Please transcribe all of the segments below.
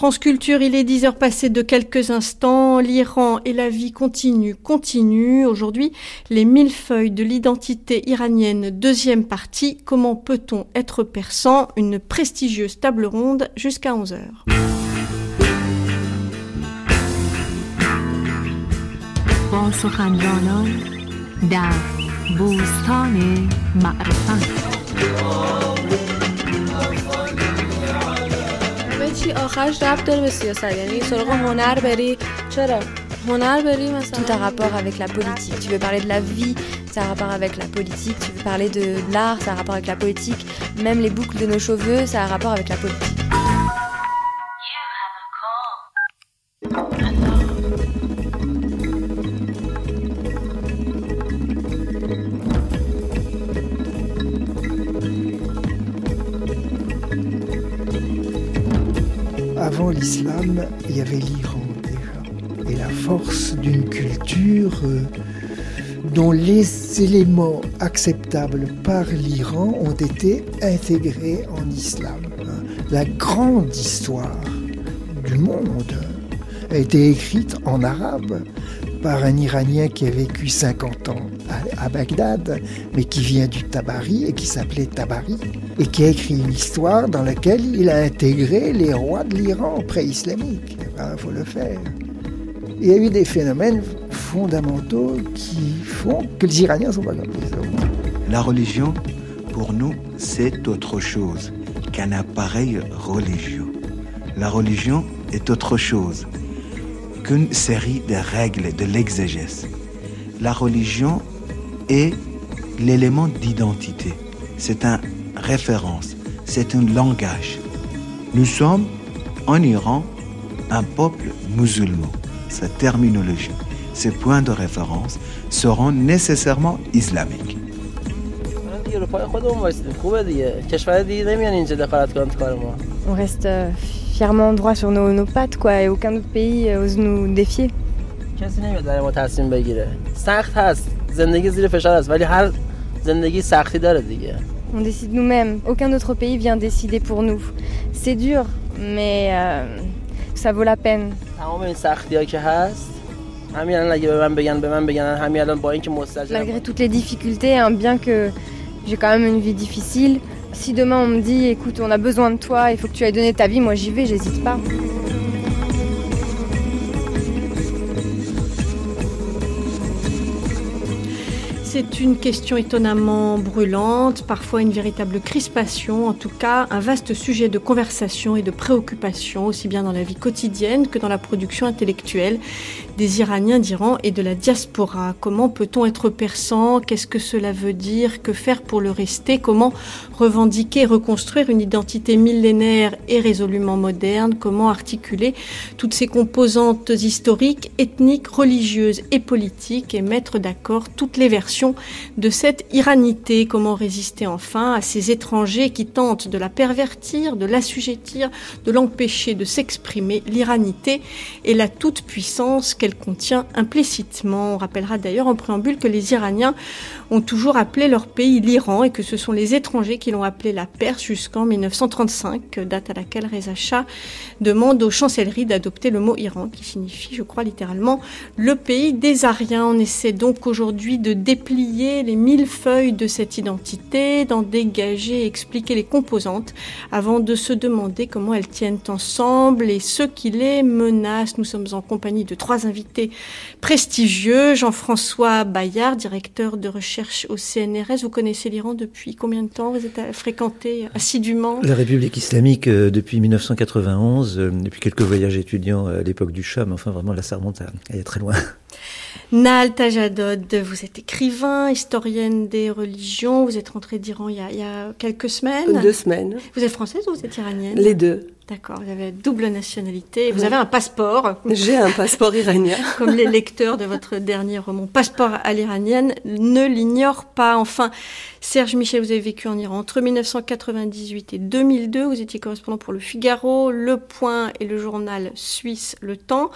France Culture, il est 10 heures passées de quelques instants. L'Iran et la vie continue, continue. Aujourd'hui, les mille feuilles de l'identité iranienne, deuxième partie. Comment peut-on être persan? Une prestigieuse table ronde jusqu'à 11 heures. چی آخرش ربط داره به سیاست یعنی سراغ هنر بری چرا هنر بری مثلا Tout a rapport avec la politique. Tu veux parler de la vie, ça a rapport avec la politique. Tu veux parler de l'art, ça a rapport avec la politique. Même les boucles de nos cheveux, ça a rapport avec la politique. L'islam, il y avait l'Iran déjà. Et la force d'une culture euh, dont les éléments acceptables par l'Iran ont été intégrés en islam. hein. La grande histoire du monde a été écrite en arabe par un Iranien qui a vécu 50 ans à, Bagdad, mais qui vient du Tabari et qui s'appelait Tabari, et qui a écrit une histoire dans laquelle il a intégré les rois de l'Iran pré-islamique. Il faut le faire. Il y a eu des phénomènes fondamentaux qui font que les Iraniens sont pas comme ça. La religion, pour nous, c'est autre chose qu'un appareil religieux. La religion est autre chose série de règles, de l'exégèse. La religion est l'élément d'identité. C'est une référence, c'est un langage. Nous sommes en Iran un peuple musulman. Sa terminologie, ses points de référence seront nécessairement islamiques. On reste euh, fièrement droit sur nos, nos pattes, quoi, et aucun autre pays euh, ose nous défier. کسی نمیاد برای ما تصمیم بگیره سخت هست زندگی زیر فشار است ولی هر زندگی سختی داره دیگه On décide nous-mêmes. Aucun autre pays vient décider pour nous. C'est dur, mais euh, ça vaut la peine. تمام این سختی ها که هست همین الان اگه به من بگن به من بگن همین الان با اینکه مستجر Malgré toutes les difficultés, hein, bien que j'ai quand même une vie difficile, si demain on me dit écoute, on a besoin de toi, il faut que tu ailles donner ta vie, moi j'y vais, j'hésite pas. C'est une question étonnamment brûlante, parfois une véritable crispation, en tout cas un vaste sujet de conversation et de préoccupation, aussi bien dans la vie quotidienne que dans la production intellectuelle des Iraniens d'Iran et de la diaspora. Comment peut-on être persan? Qu'est-ce que cela veut dire? Que faire pour le rester? Comment revendiquer, reconstruire une identité millénaire et résolument moderne? Comment articuler toutes ces composantes historiques, ethniques, religieuses et politiques et mettre d'accord toutes les versions de cette iranité Comment résister enfin à ces étrangers qui tentent de la pervertir, de l'assujettir, de l'empêcher de s'exprimer L'iranité et la toute-puissance qu'elle contient implicitement. On rappellera d'ailleurs en préambule que les Iraniens ont toujours appelé leur pays l'Iran et que ce sont les étrangers qui l'ont appelé la Perse jusqu'en 1935, date à laquelle Reza Shah demande aux chancelleries d'adopter le mot Iran, qui signifie, je crois littéralement, le pays des Ariens. On essaie donc aujourd'hui de les mille feuilles de cette identité, d'en dégager et expliquer les composantes avant de se demander comment elles tiennent ensemble et ce qui les menace. Nous sommes en compagnie de trois invités prestigieux. Jean-François Bayard, directeur de recherche au CNRS. Vous connaissez l'Iran depuis combien de temps? Vous êtes fréquenté assidûment? La République islamique euh, depuis 1991, euh, depuis quelques voyages étudiants à l'époque du Shah, mais enfin vraiment là ça remonte a très loin. Nal Tajadod, vous êtes écrivain, historienne des religions. Vous êtes rentrée d'Iran il, y a- il y a quelques semaines. Deux semaines. Vous êtes française ou vous êtes iranienne? Les deux. D'accord, vous avez double nationalité. Vous avez un passeport. J'ai un passeport iranien. Comme les lecteurs de votre dernier roman, Passeport à l'iranienne, ne l'ignorent pas. Enfin, Serge Michel, vous avez vécu en Iran entre 1998 et 2002. Vous étiez correspondant pour Le Figaro, Le Point et le journal suisse Le Temps.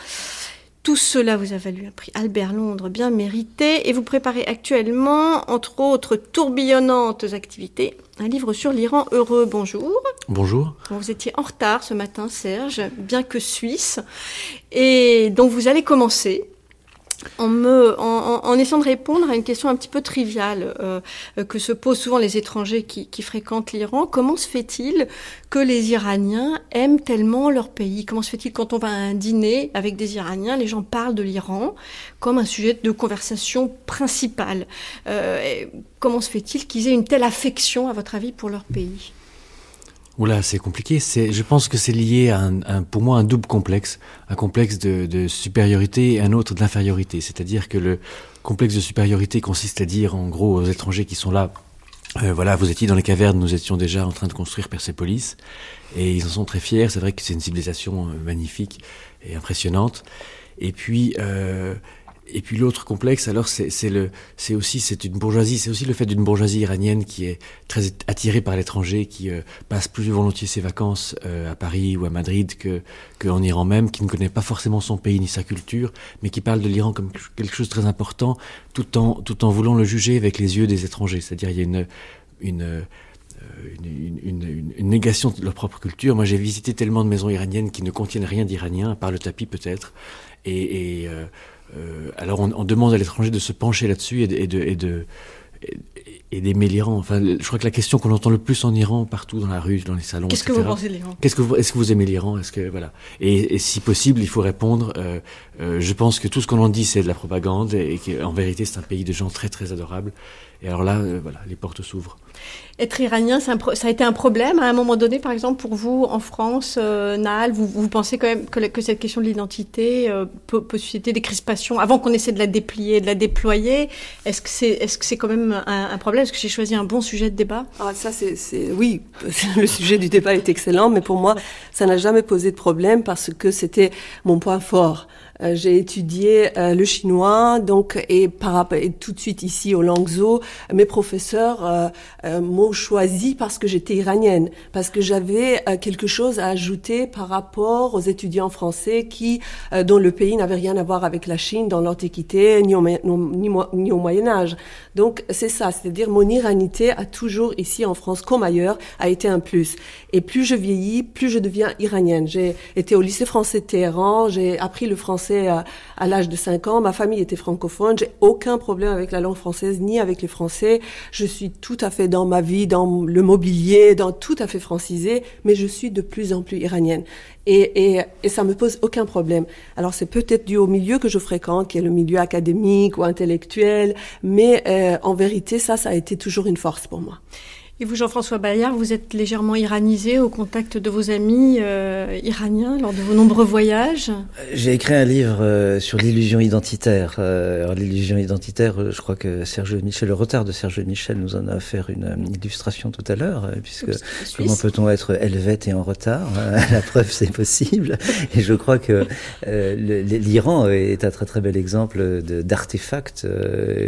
Tout cela vous a valu un prix Albert Londres bien mérité et vous préparez actuellement, entre autres tourbillonnantes activités, un livre sur l'Iran heureux. Bonjour. Bonjour. Vous étiez en retard ce matin, Serge, bien que suisse. Et donc vous allez commencer en, me, en, essayant de répondre à une question un petit peu triviale euh, que se posent souvent les étrangers qui, fréquentent l'Iran. Comment se fait-il que les Iraniens aiment tellement leur pays? Comment se fait-il quand on va à un dîner avec des Iraniens, les gens parlent de l'Iran comme un sujet de conversation principal? Euh, Comment se fait-il qu'ils aient une telle affection, à votre avis, pour leur pays? Oula, c'est compliqué. C'est, je pense que c'est lié à un, pour moi un double complexe, un complexe de, de supériorité et un autre d'infériorité. C'est-à-dire que le complexe de supériorité consiste à dire en gros aux étrangers qui sont là, euh, voilà, vous étiez dans les cavernes, nous étions déjà en train de construire Persépolis, et ils en sont très fiers. C'est vrai que c'est une civilisation euh, magnifique et impressionnante. Et puis euh, et puis l'autre complexe, alors c'est le, c'est aussi c'est une bourgeoisie, c'est aussi le fait d'une bourgeoisie iranienne qui est très attirée par l'étranger, qui euh, passe plus volontiers ses vacances euh, à Paris ou à Madrid que qu'en Iran même, qui ne connaît pas forcément son pays ni sa culture, mais qui parle de l'Iran comme quelque chose de très important, tout en tout en voulant le juger avec les yeux des étrangers. C'est-à-dire il y a une une euh, une, une, une, négation de leur propre culture. Moi, j'ai visité tellement de maisons iraniennes qui ne contiennent rien d'iranien, à part le tapis peut-être. Et, et euh, alors on, on, demande à l'étranger de se pencher là-dessus et de, et de, et de et d'aimer l'Iran. Enfin, je crois que la question qu'on entend le plus en Iran, partout dans la rue, dans les salons, qu'est-ce que vous pensez de l'Iran? Qu'est-ce que vous, est-ce que vous aimez l'Iran? Est-ce que voilà et, et, si possible, il faut répondre. Euh, euh, je pense que tout ce qu'on en dit, c'est de la propagande et, et qu'en vérité, c'est un pays de gens très très adorables. Et alors là, euh, voilà, les portes s'ouvrent. Être iranien, ça a été un problème à un moment donné, par exemple, pour vous en France, euh, vous, pensez quand même que, cette question de l'identité euh, peut, susciter des crispations avant qu'on essaie de la déplier, de la déployer? Est-ce que c'est est -ce c'est quand même un, un problème? Est-ce que j'ai choisi un bon sujet de débat? Ah, Ça, c'est oui, le sujet du débat est excellent, mais pour moi, ça n'a jamais posé de problème parce que c'était mon point fort. Euh, j'ai étudié euh, le chinois, donc et par et tout de suite ici au Langzhou, mes professeurs euh, m'ont choisi parce que j'étais iranienne, parce que j'avais quelque chose à ajouter par rapport aux étudiants français qui, dont le pays n'avait rien à voir avec la Chine dans l'Antiquité ni au, ni, ni au Moyen Âge. Donc c'est ça, c'est-à-dire mon iranité a toujours ici en France comme ailleurs a été un plus. Et plus je vieillis, plus je deviens iranienne. J'ai été au lycée français de Téhéran, j'ai appris le français à, l'âge de 5 ans. Ma famille était francophone. J'ai aucun problème avec la langue française ni avec les Français. Je suis tout à fait dans ma vie, dans le mobilier, dans tout à fait francisé, mais je suis de plus en plus iranienne. Et, et, et ça me pose aucun problème. Alors c'est peut-être dû au milieu que je fréquente, qui est le milieu académique ou intellectuel, mais euh, en vérité, ça, ça a été toujours une force pour moi. Et vous, Jean-François Bayard, vous êtes légèrement iranisé au contact de vos amis euh, iraniens lors de vos nombreux voyages J'ai écrit un livre euh, sur l'illusion identitaire. Euh, l'illusion identitaire, euh, je crois que Serge Michel, le retard de Serge Michel nous en a offert une, une illustration tout à l'heure, euh, puisque comment peut-on être helvète et en retard La preuve, c'est possible. Et je crois que l'Iran est un très très bel exemple d'artefact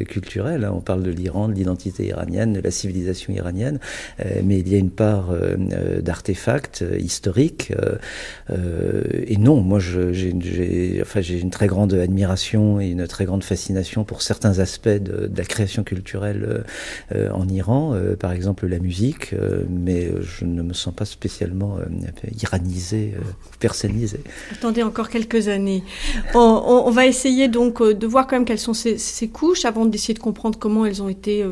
culturel. On parle de l'Iran, de l'identité iranienne, de la civilisation iranienne. Euh, mais il y a une part euh, euh, d'artefacts historiques. et non, moi, j'ai une très grande admiration et une très grande fascination pour certains aspects de, la création culturelle en Iran, par exemple la musique, mais je ne me sens pas spécialement iranisé, personnalisé. Attendez encore quelques années. On, va essayer donc de voir quand même quelles sont ces, couches avant d'essayer de comprendre comment elles ont été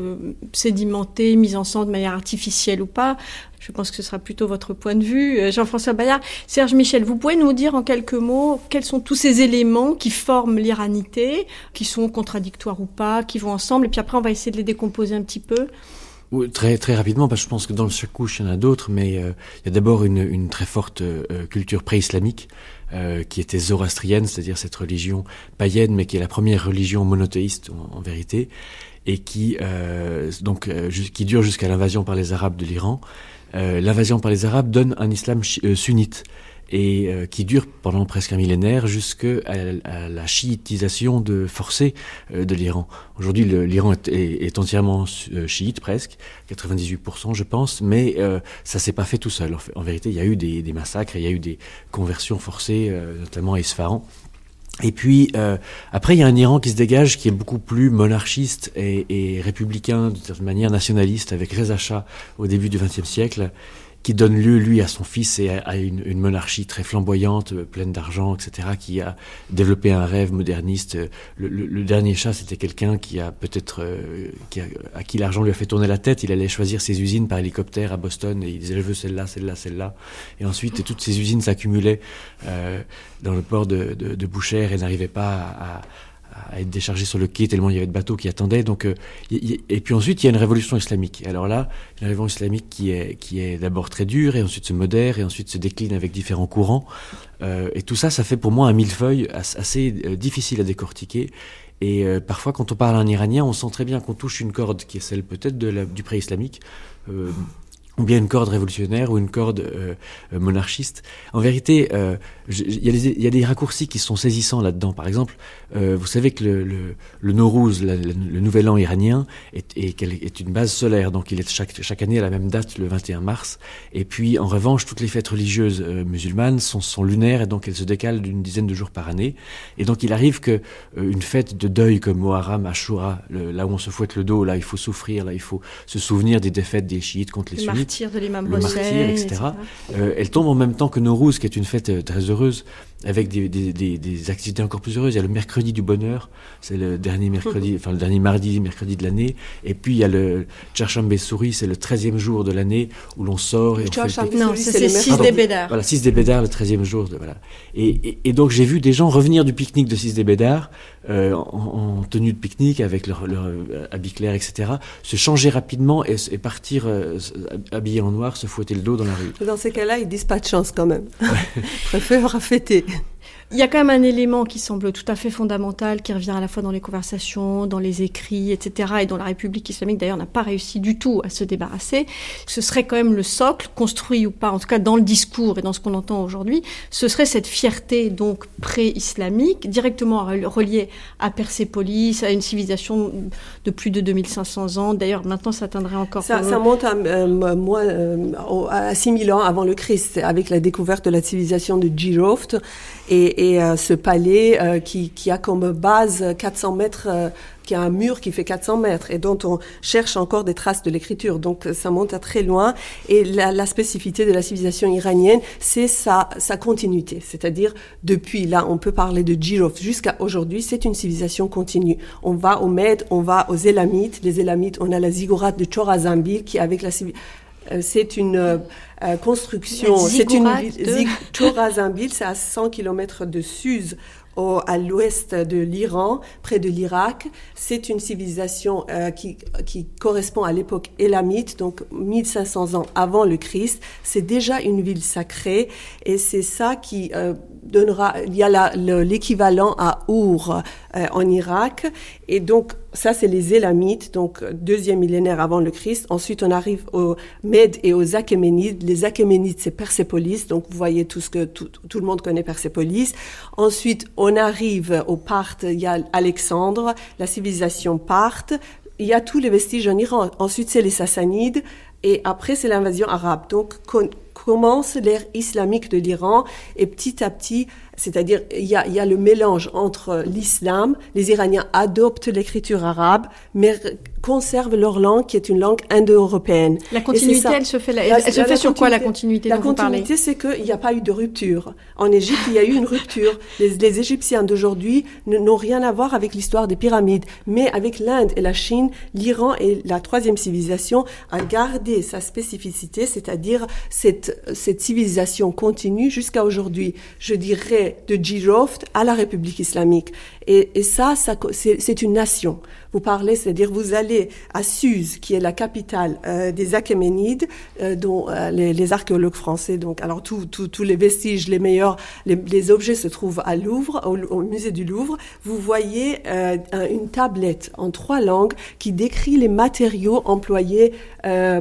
sédimentées, mises ensemble de manière artificielle ou pas. Je pense que ce sera plutôt votre point de vue. Euh, Jean-François Bayard, Serge Michel, vous pouvez nous dire en quelques mots quels sont tous ces éléments qui forment l'iranité, qui sont contradictoires ou pas, qui vont ensemble, et puis après on va essayer de les décomposer un petit peu. Très très rapidement, parce que je pense que dans chaque couche il y en a d'autres, mais euh, il y a d'abord une, très forte euh, culture pré-islamique qui était zoroastrienne, c'est-à-dire cette religion païenne, mais qui est la première religion monothéiste en vérité, et qui euh, donc qui dure jusqu'à l'invasion par les Arabes de l'Iran. Euh, l'invasion par les Arabes donne un islam euh, sunnite et euh, qui dure pendant presque un millénaire jusqu'à à la chiitisation de forcée euh, de l'Iran. Aujourd'hui, l'Iran est, entièrement euh, chiite presque, 98% je pense, mais euh, ça s'est pas fait tout seul. En, vérité, il y a eu des, des, massacres, il y a eu des conversions forcées, euh, notamment à Isfahan. Et puis euh, après, il y a un Iran qui se dégage, qui est beaucoup plus monarchiste et, et républicain, de manière nationaliste, avec Reza Shah au début du XXe siècle, qui donne lieu, lui, à son fils et à, une, une, monarchie très flamboyante, pleine d'argent, etc., qui a développé un rêve moderniste. Le, le, dernier chat, c'était quelqu'un qui a peut-être, qui a, à qui l'argent lui a fait tourner la tête. Il allait choisir ses usines par hélicoptère à Boston et il disait je veux celle-là, celle-là, celle-là. Et ensuite, toutes ces usines s'accumulaient dans le port de, de, de Boucher et n'arrivaient pas à, à être déchargé sur le quai tellement il y avait de bateaux qui attendaient. Donc, euh, et puis ensuite, il y a une révolution islamique. alors là, une révolution islamique qui est, qui est d'abord très dure, et ensuite se modère, et ensuite se décline avec différents courants. Euh, et tout ça, ça fait pour moi un millefeuille assez euh, difficile à décortiquer. Et parfois, quand on parle à un Iranien, on sent très bien qu'on touche une corde qui est celle peut-être du pré-islamique ou bien une corde révolutionnaire ou une corde monarchiste. En vérité, il y, y, a des raccourcis qui sont saisissants là-dedans. Par exemple, euh, vous savez que le, le, le Nowruz, le, le, nouvel an iranien, est, est, est, une base solaire, donc il est chaque, chaque année à la même date, le 21 mars. Et puis, en revanche, toutes les fêtes religieuses euh, musulmanes sont, sont, lunaires et donc elles se décalent d'une dizaine de jours par année. Et donc, il arrive que une fête de deuil comme Muharram, Ashura, là où on se fouette le dos, là il faut souffrir, là il faut se souvenir des défaites des chiites contre les sunnites de l'imam le martyr, etc. Euh, elle tombe en même temps que Nowruz, qui est une fête euh, très heureuse, heureuse avec des, des, des, des, activités encore plus heureuses. Il y a le mercredi du bonheur, c'est le dernier mercredi, enfin le dernier mardi, mercredi de l'année. Et puis il y a le Tcharchambé Souris, c'est le 13e jour de l'année où l'on sort et on fait Non, c'est 6 des Bédards. Voilà, 6 des Bédards, le 13e jour. De, voilà. Et, et, et donc j'ai vu des gens revenir du pique-nique de 6 des Bédards euh, en, en, tenue de pique-nique avec leur, leur euh, habit clair, etc., se changer rapidement et, et partir euh, habillés en noir, se fouetter le dos dans la rue. Dans ces cas-là, ils disent pas de chance quand même. Ouais. Préfère fêter. Il y a quand même un élément qui semble tout à fait fondamental, qui revient à la fois dans les conversations, dans les écrits, etc., et dont la République islamique d'ailleurs n'a pas réussi du tout à se débarrasser. Ce serait quand même le socle, construit ou pas, en tout cas dans le discours et dans ce qu'on entend aujourd'hui, ce serait cette fierté donc pré-islamique, directement reliée à Persépolis, à une civilisation de plus de 2500 ans. D'ailleurs, maintenant, ça atteindrait encore... Ça, ça monte à, euh, moins, euh, à 6000 ans avant le Christ, avec la découverte de la civilisation de Giroft et, et euh, ce palais euh, qui, qui, a comme base 400 mètres, euh, qui a un mur qui fait 400 mètres et dont on cherche encore des traces de l'écriture. Donc ça monte à très loin. Et la, la spécificité de la civilisation iranienne, c'est sa, sa continuité. C'est-à-dire depuis là, on peut parler de Jirov jusqu'à aujourd'hui, c'est une civilisation continue. On va au Med, on va aux Élamites. Les Élamites, on a la ziggourate de Chorazambil qui avec la c'est une euh, construction. C'est une ville. Chorazambil, c'est à 100 km de Suse, au, à l'ouest de l'Iran, près de l'Irak. C'est une civilisation euh, qui, qui, correspond à l'époque élamite, donc 1500 ans avant le Christ. C'est déjà une ville sacrée et c'est ça qui euh, donnera. Il y a l'équivalent à Our euh, en Irak et donc ça c'est les Élamites, donc deuxième millénaire avant le Christ. Ensuite on arrive aux Mèdes et aux Achéménides. Les Achéménides c'est Persépolis, donc vous voyez tout ce que tout, le monde connaît Persépolis. Ensuite on arrive au Parthes, il y a Alexandre, la civilisation Parthe, il y a tous les vestiges en Iran. Ensuite, c'est les Sassanides et après, c'est l'invasion arabe. Donc, commence l'ère islamique de l'Iran et petit à petit, c'est-à-dire il y a, il y a le mélange entre l'islam, les Iraniens adoptent l'écriture arabe, mais conservent leur langue qui est une langue indo-européenne. La continuité, elle se fait, elle, se fait sur quoi la continuité La continuité, c'est qu'il n'y a pas eu de rupture. En Égypte, il y a eu une rupture. Les, les Égyptiens d'aujourd'hui n'ont rien à voir avec l'histoire des pyramides, mais avec l'Inde et la Chine, l'Iran et la troisième civilisation a gardé sa spécificité, c'est-à-dire cette, cette civilisation continue jusqu'à aujourd'hui. Je dirais de Giroft à la République islamique. Et, ça, c'est une nation. Vous parlez, c'est-à-dire vous allez à Suse, qui est la capitale euh, des Achéménides, euh, dont euh, les, archéologues français, donc alors tous les vestiges, les meilleurs, les, objets se trouvent à Louvre, au, musée du Louvre. Vous voyez une tablette en trois langues qui décrit les matériaux employés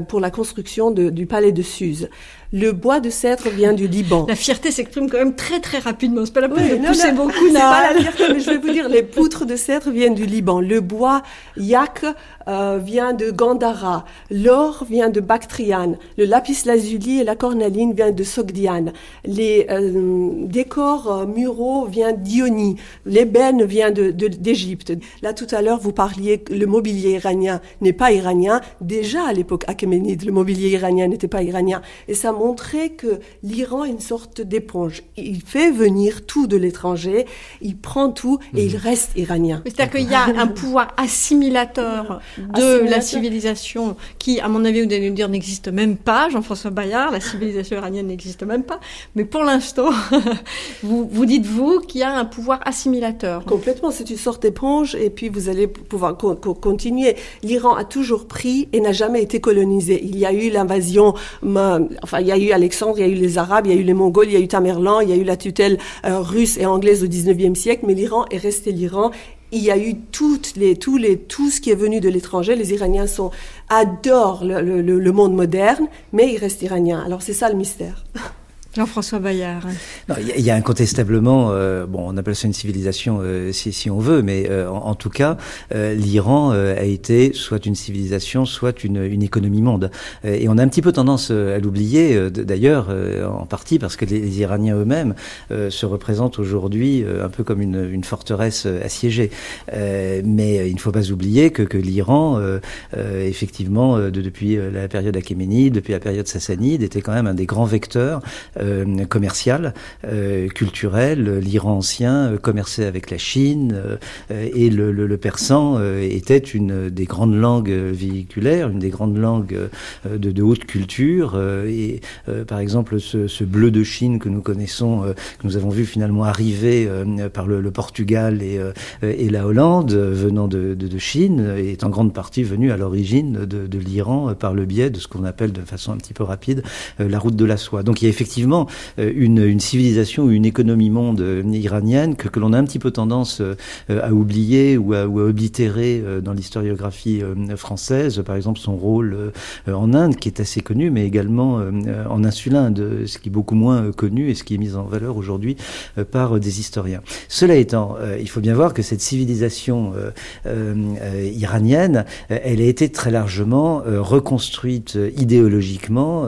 pour la construction du palais de Suse. Le bois de cèdre vient du Liban. La fierté s'exprime quand même très très rapidement. C'est pas la peine oui, de pousser non, beaucoup. C'est pas la fierté, mais je vais vous dire, les poutres de cèdre viennent du Liban. Le bois yak euh, vient de Gandhara. L'or vient de Bactriane. Le lapis lazuli et la cornaline viennent de Sogdiane. Les euh, décors euh, muraux viennent d'Ionie. L'ébène vient de, d'Égypte. Là, tout à l'heure, vous parliez que le mobilier iranien n'est pas iranien. Déjà, à l'époque achéménide, le mobilier iranien n'était pas iranien. Et ça montré que l'Iran est une sorte d'éponge. Il fait venir tout de l'étranger, il prend tout et il reste iranien. C'est-à-dire qu'il y a un pouvoir assimilateur de la civilisation qui, à mon avis, vous allez nous dire, n'existe même pas. Jean-François Bayard, la civilisation iranienne n'existe même pas. Mais pour l'instant, vous, vous dites, vous, qu'il y a un pouvoir assimilateur. Complètement, c'est une sorte d'éponge et puis vous allez pouvoir continuer. L'Iran a toujours pris et n'a jamais été colonisé. Il y a eu l'invasion, enfin, il y a eu Alexandre, il y a eu les Arabes, il y a eu les Mongols, il y a eu Tamerlan, il y a eu la tutelle euh, russe et anglaise au 19e siècle, mais l'Iran est resté l'Iran il y a eu toutes les, tous les, tout ce qui est venu de l'étranger. Les Iraniens sont, adorent le, le monde moderne, mais ils restent iraniens. Alors c'est ça le mystère. Jean-François Bayard. Il y, a incontestablement, euh, bon, on appelle ça une civilisation euh, si, si, on veut, mais euh, en, tout cas, l'Iran a été soit une civilisation, soit une, une économie monde. et on a un petit peu tendance à l'oublier, d'ailleurs, en partie parce que les, Iraniens eux-mêmes se représentent aujourd'hui un peu comme une, une forteresse assiégée. mais il ne faut pas oublier que, que l'Iran, effectivement, de, depuis la période achéménide, depuis la période sassanide, était quand même un des grands vecteurs euh, commercial, euh, culturel. L'Iran ancien euh, commerçait avec la Chine et le, le, le, persan était une des grandes langues véhiculaires, une des grandes langues de, de haute culture. et par exemple, ce, ce, bleu de Chine que nous connaissons, que nous avons vu finalement arriver par le, le Portugal et, et, la Hollande, venant de, de, de, Chine, est en grande partie venu à l'origine de, de l'Iran par le biais de ce qu'on appelle de façon un petit peu rapide la route de la soie. Donc il y a effectivement euh, une, une civilisation ou une économie monde euh, iranienne que, que l'on a un petit peu tendance euh, à oublier ou à, ou à oblitérer dans l'historiographie française. Par exemple, son rôle en Inde, qui est assez connu, mais également en Insulinde, ce qui est beaucoup moins connu et ce qui est mis en valeur aujourd'hui par des historiens. Cela étant, il faut bien voir que cette civilisation iranienne, elle a été très largement reconstruite idéologiquement,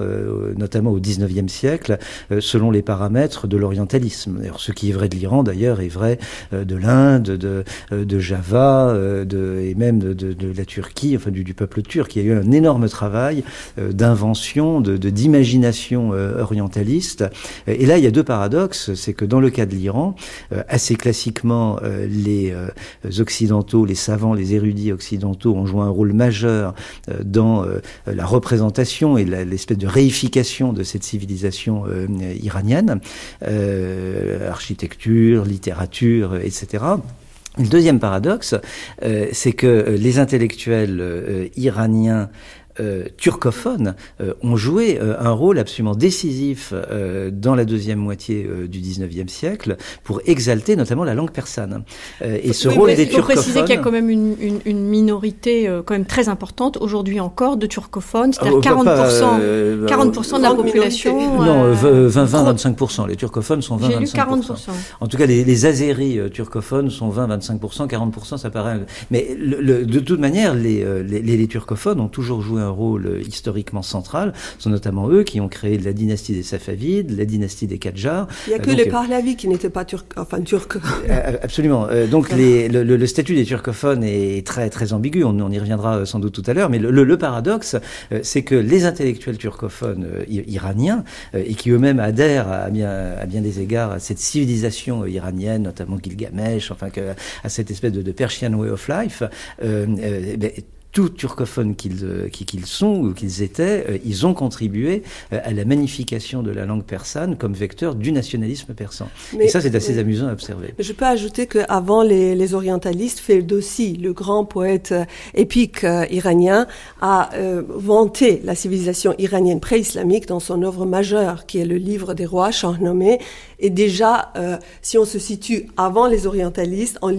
notamment au XIXe siècle, selon les paramètres de l'orientalisme. Ce qui est vrai de l'Iran d'ailleurs est vrai euh, de l'Inde, de, euh, de Java, de, et même de, de, la Turquie, enfin du, du, peuple turc. Il y a eu un énorme travail d'invention, de d'imagination orientaliste. Et là, il y a deux paradoxes. C'est que dans le cas de l'Iran, assez classiquement, les occidentaux, les savants, les érudits occidentaux ont joué un rôle majeur dans la représentation et l'espèce de réification de cette civilisation euh, iranienne, euh, architecture, littérature, etc. Le deuxième paradoxe, euh, c'est que les intellectuels iraniens euh, turcophones euh, ont joué euh, un rôle absolument décisif dans la deuxième moitié du 19e siècle pour exalter notamment la langue persane. et ce rôle des turcophones... Il faut préciser qu'il y a quand même une, une, une minorité quand même très importante aujourd'hui encore de turcophones, c'est-à-dire 40%, 40 de la population... Non, 20-25%. Les turcophones sont 20-25%. J'ai lu 40%. En tout cas, les, les azéris turcophones sont 20-25%, 40% ça paraît... Mais le, de toute manière, les, les, les turcophones ont toujours joué un rôle euh, historiquement central. Ce sont notamment eux qui ont créé la dynastie des Safavides, la dynastie des Qadjars. Il n'y a que les Pahlavis qui n'étaient pas turcs, enfin turcs. Euh, absolument. Euh, donc les, le, le, statut des turcophones est très très ambigu. On, on y reviendra sans doute tout à l'heure. Mais le, le paradoxe, c'est que les intellectuels turcophones iraniens et qui eux-mêmes adhèrent à bien, à bien des égards à cette civilisation iranienne, notamment Gilgamesh, enfin que, à cette espèce de, de Persian way of life, euh, ben, tout turcophones euh, qu'ils sont ou qu'ils étaient, euh, ils ont contribué euh, à la magnification de la langue persane comme vecteur du nationalisme persan. Et ça, c'est assez amusant à observer. Je peux ajouter qu'avant les, les orientalistes, Ferdowsi, le grand poète épique iranien, a vanté la civilisation iranienne pré-islamique dans son œuvre majeure, qui est le livre des rois, Shahnameh. Et déjà, si on se situe avant les orientalistes, en,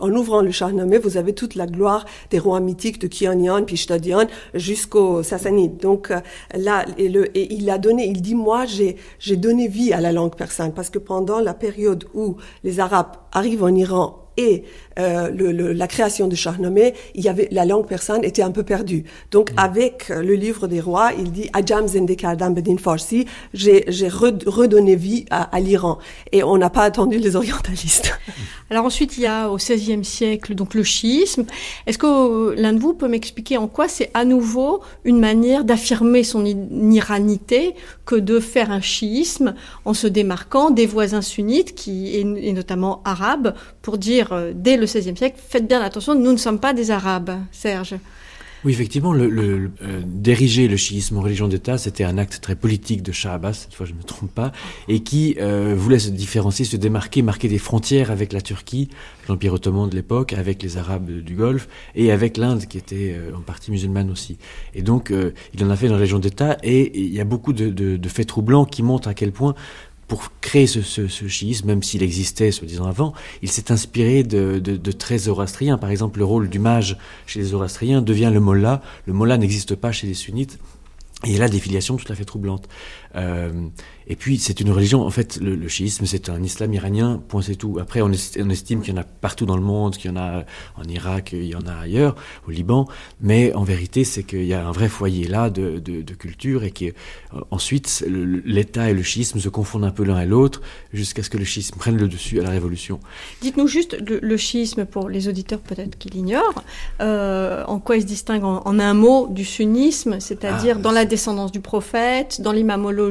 en, ouvrant le Shahnameh, vous avez toute la gloire des rois mythiques de Kianian, puis Shtadian, jusqu'au Sassanide. Donc euh, là, et, le, et il a donné, il dit, moi, j'ai, j'ai donné vie à la langue persane, parce que pendant la période où les Arabes arrivent en Iran et euh, le, la création de Shahnameh, il y avait la langue persane était un peu perdue. Donc mm. avec le livre des rois, il dit Ajam Zendekardam Bedin Farsi, j'ai redonné vie à, à l'Iran et on n'a pas attendu les orientalistes. Alors ensuite, il y a au XVIe siècle donc le chiisme. Est-ce que l'un de vous peut m'expliquer en quoi c'est à nouveau une manière d'affirmer son iranité que de faire un chiisme en se démarquant des voisins sunnites qui et, notamment arabes pour dire euh, dès le XVIe siècle faites bien attention, nous ne sommes pas des arabes, Serge. Oui, effectivement, le, le, euh, le chiisme en religion d'État, c'était un acte très politique de Shah Abbas, cette fois je ne me trompe pas, et qui euh, voulait se différencier, se démarquer, marquer des frontières avec la Turquie, l'Empire ottoman de l'époque, avec les Arabes du Golfe, et avec l'Inde, qui était euh, en partie musulmane aussi. Et donc, il en a fait la religion d'État, et il y a beaucoup de faits troublants qui montrent à quel point pour créer ce, chiisme, même s'il existait, soi-disant avant, il s'est inspiré de, de, de traits zoroastriens. Par exemple, le rôle du mage chez les zoroastriens devient le mollah. Le mollah n'existe pas chez les sunnites. Et il a des filiations tout à fait troublantes. Euh, et puis, c'est une religion, en fait, le, le chiisme, c'est un islam iranien, point c'est tout. Après, on, on estime qu'il y en a partout dans le monde, qu'il y en a en Irak, il y en a ailleurs, au Liban, mais en vérité, c'est qu'il y a un vrai foyer là de, de, de culture et qu'ensuite, euh, l'État et le chiisme se confondent un peu l'un et l'autre jusqu'à ce que le chiisme prenne le dessus à la Révolution. Dites-nous juste le, le, schisme, pour les auditeurs peut-être qui l'ignorent, euh, en quoi il se distingue en, en, un mot du sunnisme, c'est-à-dire ah, dans la descendance du prophète, dans l'imamologie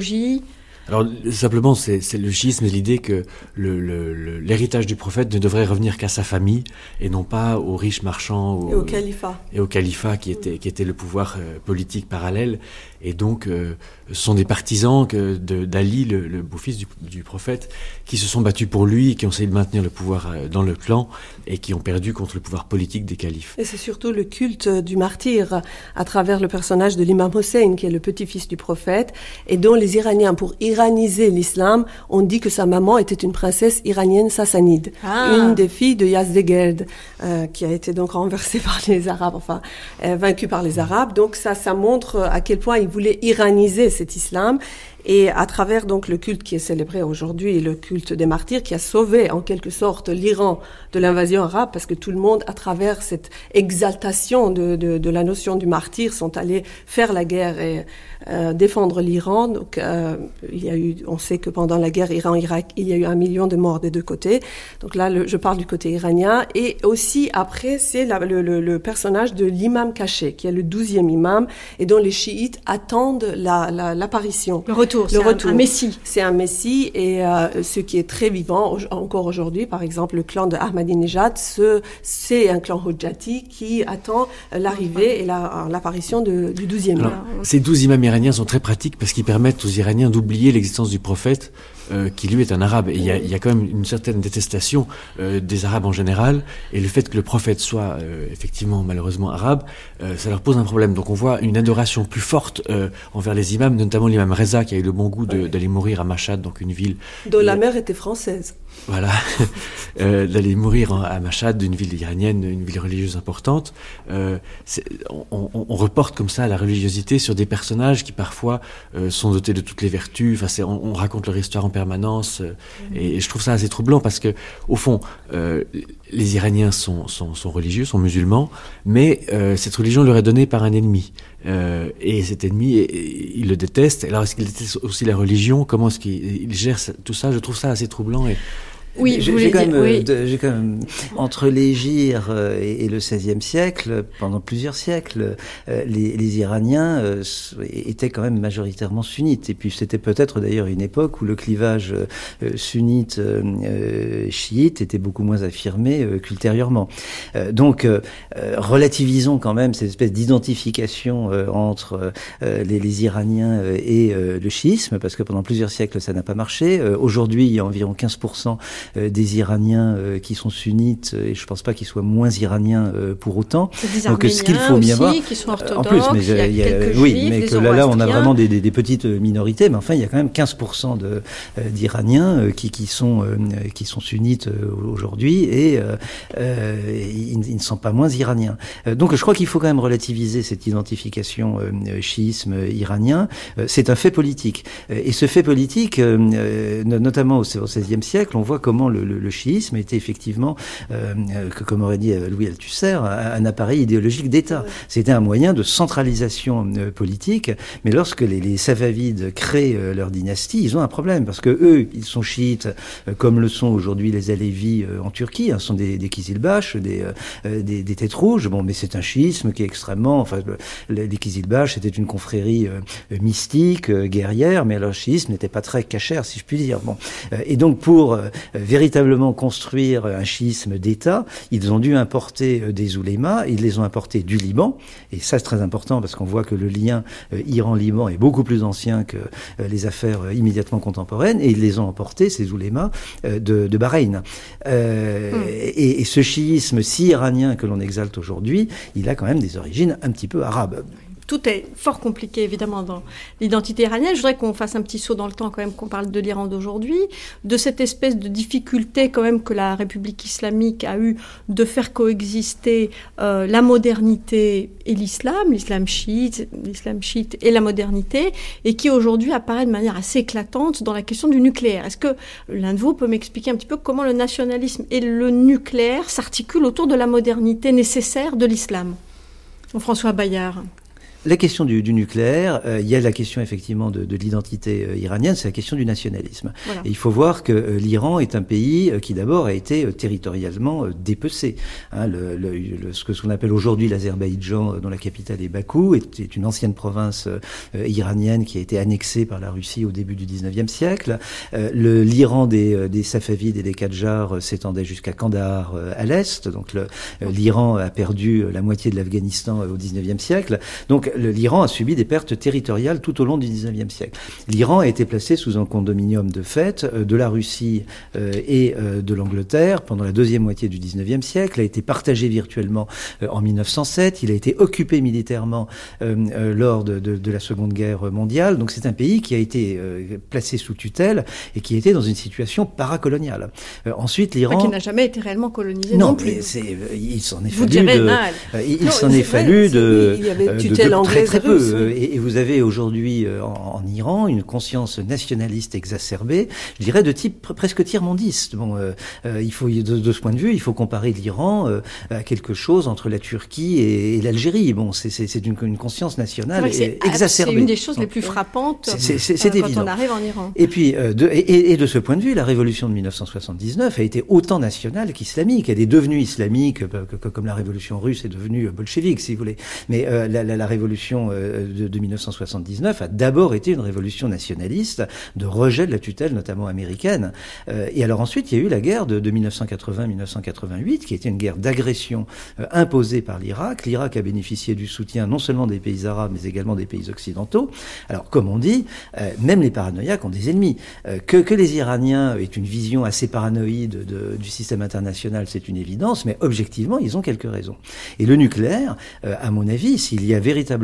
alors simplement, c'est le schisme, l'idée que l'héritage du prophète ne devrait revenir qu'à sa famille et non pas aux riches marchands au, et au califat et au califat qui était qui était le pouvoir euh, politique parallèle. Et donc, euh, ce sont des partisans d'Ali, le, le beau-fils du, du, prophète, qui se sont battus pour lui, et qui ont essayé de maintenir le pouvoir euh, dans le clan et qui ont perdu contre le pouvoir politique des califes. Et c'est surtout le culte du martyr à travers le personnage de l'imam Hossein, qui est le petit-fils du prophète, et dont les Iraniens, pour iraniser l'islam, ont dit que sa maman était une princesse iranienne sassanide, ah. une des filles de Yazdegerd, euh, qui a été donc renversée par les Arabes, enfin, euh, vaincue par les Arabes. Donc ça, ça montre à quel point il voulait iraniser cet islam et à travers donc le culte qui est célébré aujourd'hui, le culte des martyrs, qui a sauvé en quelque sorte l'Iran de l'invasion arabe, parce que tout le monde, à travers cette exaltation de, de, de la notion du martyr, sont allés faire la guerre et euh, défendre l'Iran. Donc, euh, il y a eu, on sait que pendant la guerre Iran-Irak, il y a eu un million de morts des deux côtés. Donc là, je parle du côté iranien. Et aussi, après, c'est le, le, le, personnage de l'imam caché, qui est le douzième imam, et dont les chiites attendent l'apparition. La, le retour, le retour. Un, un messie. C'est un messie, et euh, ce qui est très vivant encore aujourd'hui, par exemple, le clan de Ahmadinejad, c'est un clan Hojjati qui attend l'arrivée et l'apparition du douzième imam. Ces douze imams iraniens sont très pratiques parce qu'ils permettent aux Iraniens d'oublier l'existence du prophète euh, qui lui est un arabe. Et il y a, y a, quand même une certaine détestation euh, des arabes en général. Et le fait que le prophète soit euh, effectivement malheureusement arabe, euh, ça leur pose un problème. Donc on voit une adoration plus forte euh, envers les imams, notamment l'imam Reza qui a eu le bon goût d'aller mourir à Mashhad, donc une ville... Dont la mère était française. Voilà, euh, d'aller mourir en, à Mashhad, d'une ville iranienne, une ville religieuse importante. Euh, on, on, on, reporte comme ça la religiosité sur des personnages qui parfois euh, sont dotés de toutes les vertus. Enfin, on, on, raconte leur histoire en permanence, euh, mmh. et, et, je trouve ça assez troublant parce que, au fond, euh, les Iraniens sont, sont, sont, religieux, sont musulmans, mais euh, cette religion leur est donnée par un ennemi. Euh, et cet ennemi, il le déteste. Alors, est-ce qu'il déteste aussi la religion? Comment est-ce qu'il gère tout ça? Je trouve ça assez troublant. Et, oui, j'ai quand, oui. quand même entre l'Égir euh, et, et, le XVIe siècle, pendant plusieurs siècles, euh, les, les, Iraniens euh, étaient quand même majoritairement sunnites. Et puis c'était peut-être d'ailleurs une époque où le clivage sunnite chiite était beaucoup moins affirmé qu'ultérieurement. donc relativisons quand même cette espèce d'identification entre les, les, Iraniens et le chiisme, parce que pendant plusieurs siècles ça n'a pas marché. Aujourd'hui, il y a environ 15 euh, des Iraniens euh, qui sont sunnites, et je pense pas qu'ils soient moins iraniens euh, pour autant. Donc ce qu'il faut bien voir, qui sont en plus, mais il y a, il y a oui, juifs, mais que là, là, on a vraiment des, des, des, petites minorités, mais enfin, il y a quand même 15% de d'Iraniens qui, qui sont qui sont sunnites aujourd'hui et ils, ils, ne sont pas moins iraniens. donc je crois qu'il faut quand même relativiser cette identification chiisme iranien. c'est un fait politique, et ce fait politique, notamment au XVIe siècle, on voit comment comment le, le, le chiisme était effectivement, euh, que, comme aurait dit Louis Althusser, un, appareil idéologique d'État. C'était un moyen de centralisation politique, mais lorsque les, les Safavides créent leur dynastie, ils ont un problème, parce que eux, ils sont chiites, comme le sont aujourd'hui les Alévis en Turquie, hein, sont des, des Kizilbash, des, des, des, têtes rouges, bon, mais c'est un chiisme qui est extrêmement, enfin, les Kizilbash, c'était une confrérie mystique, guerrière, mais leur chiisme n'était pas très cachère, si je puis dire. Bon. Euh, et donc, pour euh, véritablement construire un chiisme d'État, ils ont dû importer euh, des oulémas, ils les ont importés du Liban, et ça c'est très important parce qu'on voit que le lien Iran-Liban est beaucoup plus ancien que les affaires immédiatement contemporaines, et ils les ont importés, ces oulémas, de, de Bahreïn. Euh, hmm. et, et ce chiisme si iranien que l'on exalte aujourd'hui, il a quand même des origines un petit peu arabes tout est fort compliqué, évidemment, dans l'identité iranienne. Je voudrais qu'on fasse un petit saut dans le temps, quand même, qu'on parle de l'Iran d'aujourd'hui, de cette espèce de difficulté, quand même, que la République islamique a eu de faire coexister euh, la modernité et l'islam, l'islam chiite, l'islam chiite et la modernité, et qui aujourd'hui apparaît de manière assez éclatante dans la question du nucléaire. Est-ce que l'un de vous peut m'expliquer un petit peu comment le nationalisme et le nucléaire s'articulent autour de la modernité nécessaire de l'islam? François Bayard. La question du, du nucléaire, euh, il y a la question effectivement de, de l'identité euh, iranienne, c'est la question du nationalisme. Voilà. Et il faut voir que euh, l'Iran est un pays qui d'abord a été territorialement dépecé. Hein, le, le, ce que ce qu'on appelle aujourd'hui l'Azerbaïdjan, dont la capitale est Bakou, est, est une ancienne province iranienne qui a été annexée par la Russie au début du 19e siècle. L'Iran des, des Safavides et des Qadjars s'étendait jusqu'à Kandahar à l'est. Donc l'Iran a perdu la moitié de l'Afghanistan au 19e siècle. Donc l'Iran a subi des pertes territoriales tout au long du 19e siècle. L'Iran a été placé sous un condominium de fait euh, de la Russie euh, et euh, de l'Angleterre pendant la deuxième moitié du 19e siècle, a été partagé virtuellement en 1907, il a été occupé militairement lors de, de, de, la Seconde Guerre mondiale. Donc c'est un pays qui a été placé sous tutelle et qui était dans une situation paracoloniale. ensuite, l'Iran... Qui n'a jamais été réellement colonisé non, non plus. il s'en est fallu de... il s'en est fallu de... Il y avait tutelle très très peu. Et, et, vous avez aujourd'hui euh, en, en, Iran une conscience nationaliste exacerbée, je dirais de type presque tiers-mondiste. Bon, euh, euh, il faut de, de, ce point de vue, il faut comparer l'Iran euh, à quelque chose entre la Turquie et, et l'Algérie. Bon, c'est une, une, conscience nationale exacerbée. C'est une des choses les plus frappantes c'est quand évident. on arrive en Iran. Et puis, de, et, et, de ce point de vue, la révolution de 1979 a été autant nationale qu'islamique. Elle est devenue islamique, comme la révolution russe est devenue bolchevique, si vous voulez. Mais la, la, la révolution révolution euh, de, de 1979 a d'abord été une révolution nationaliste de rejet de la tutelle, notamment américaine. Euh, et alors ensuite, il y a eu la guerre de, de 1980-1988, qui était une guerre d'agression euh, imposée par l'Irak. L'Irak a bénéficié du soutien non seulement des pays arabes, mais également des pays occidentaux. Alors, comme on dit, même les paranoïaques ont des ennemis. que, que les Iraniens aient une vision assez paranoïde de, du système international, c'est une évidence, mais objectivement, ils ont quelques raisons. Et le nucléaire, à mon avis, s'il y a véritablement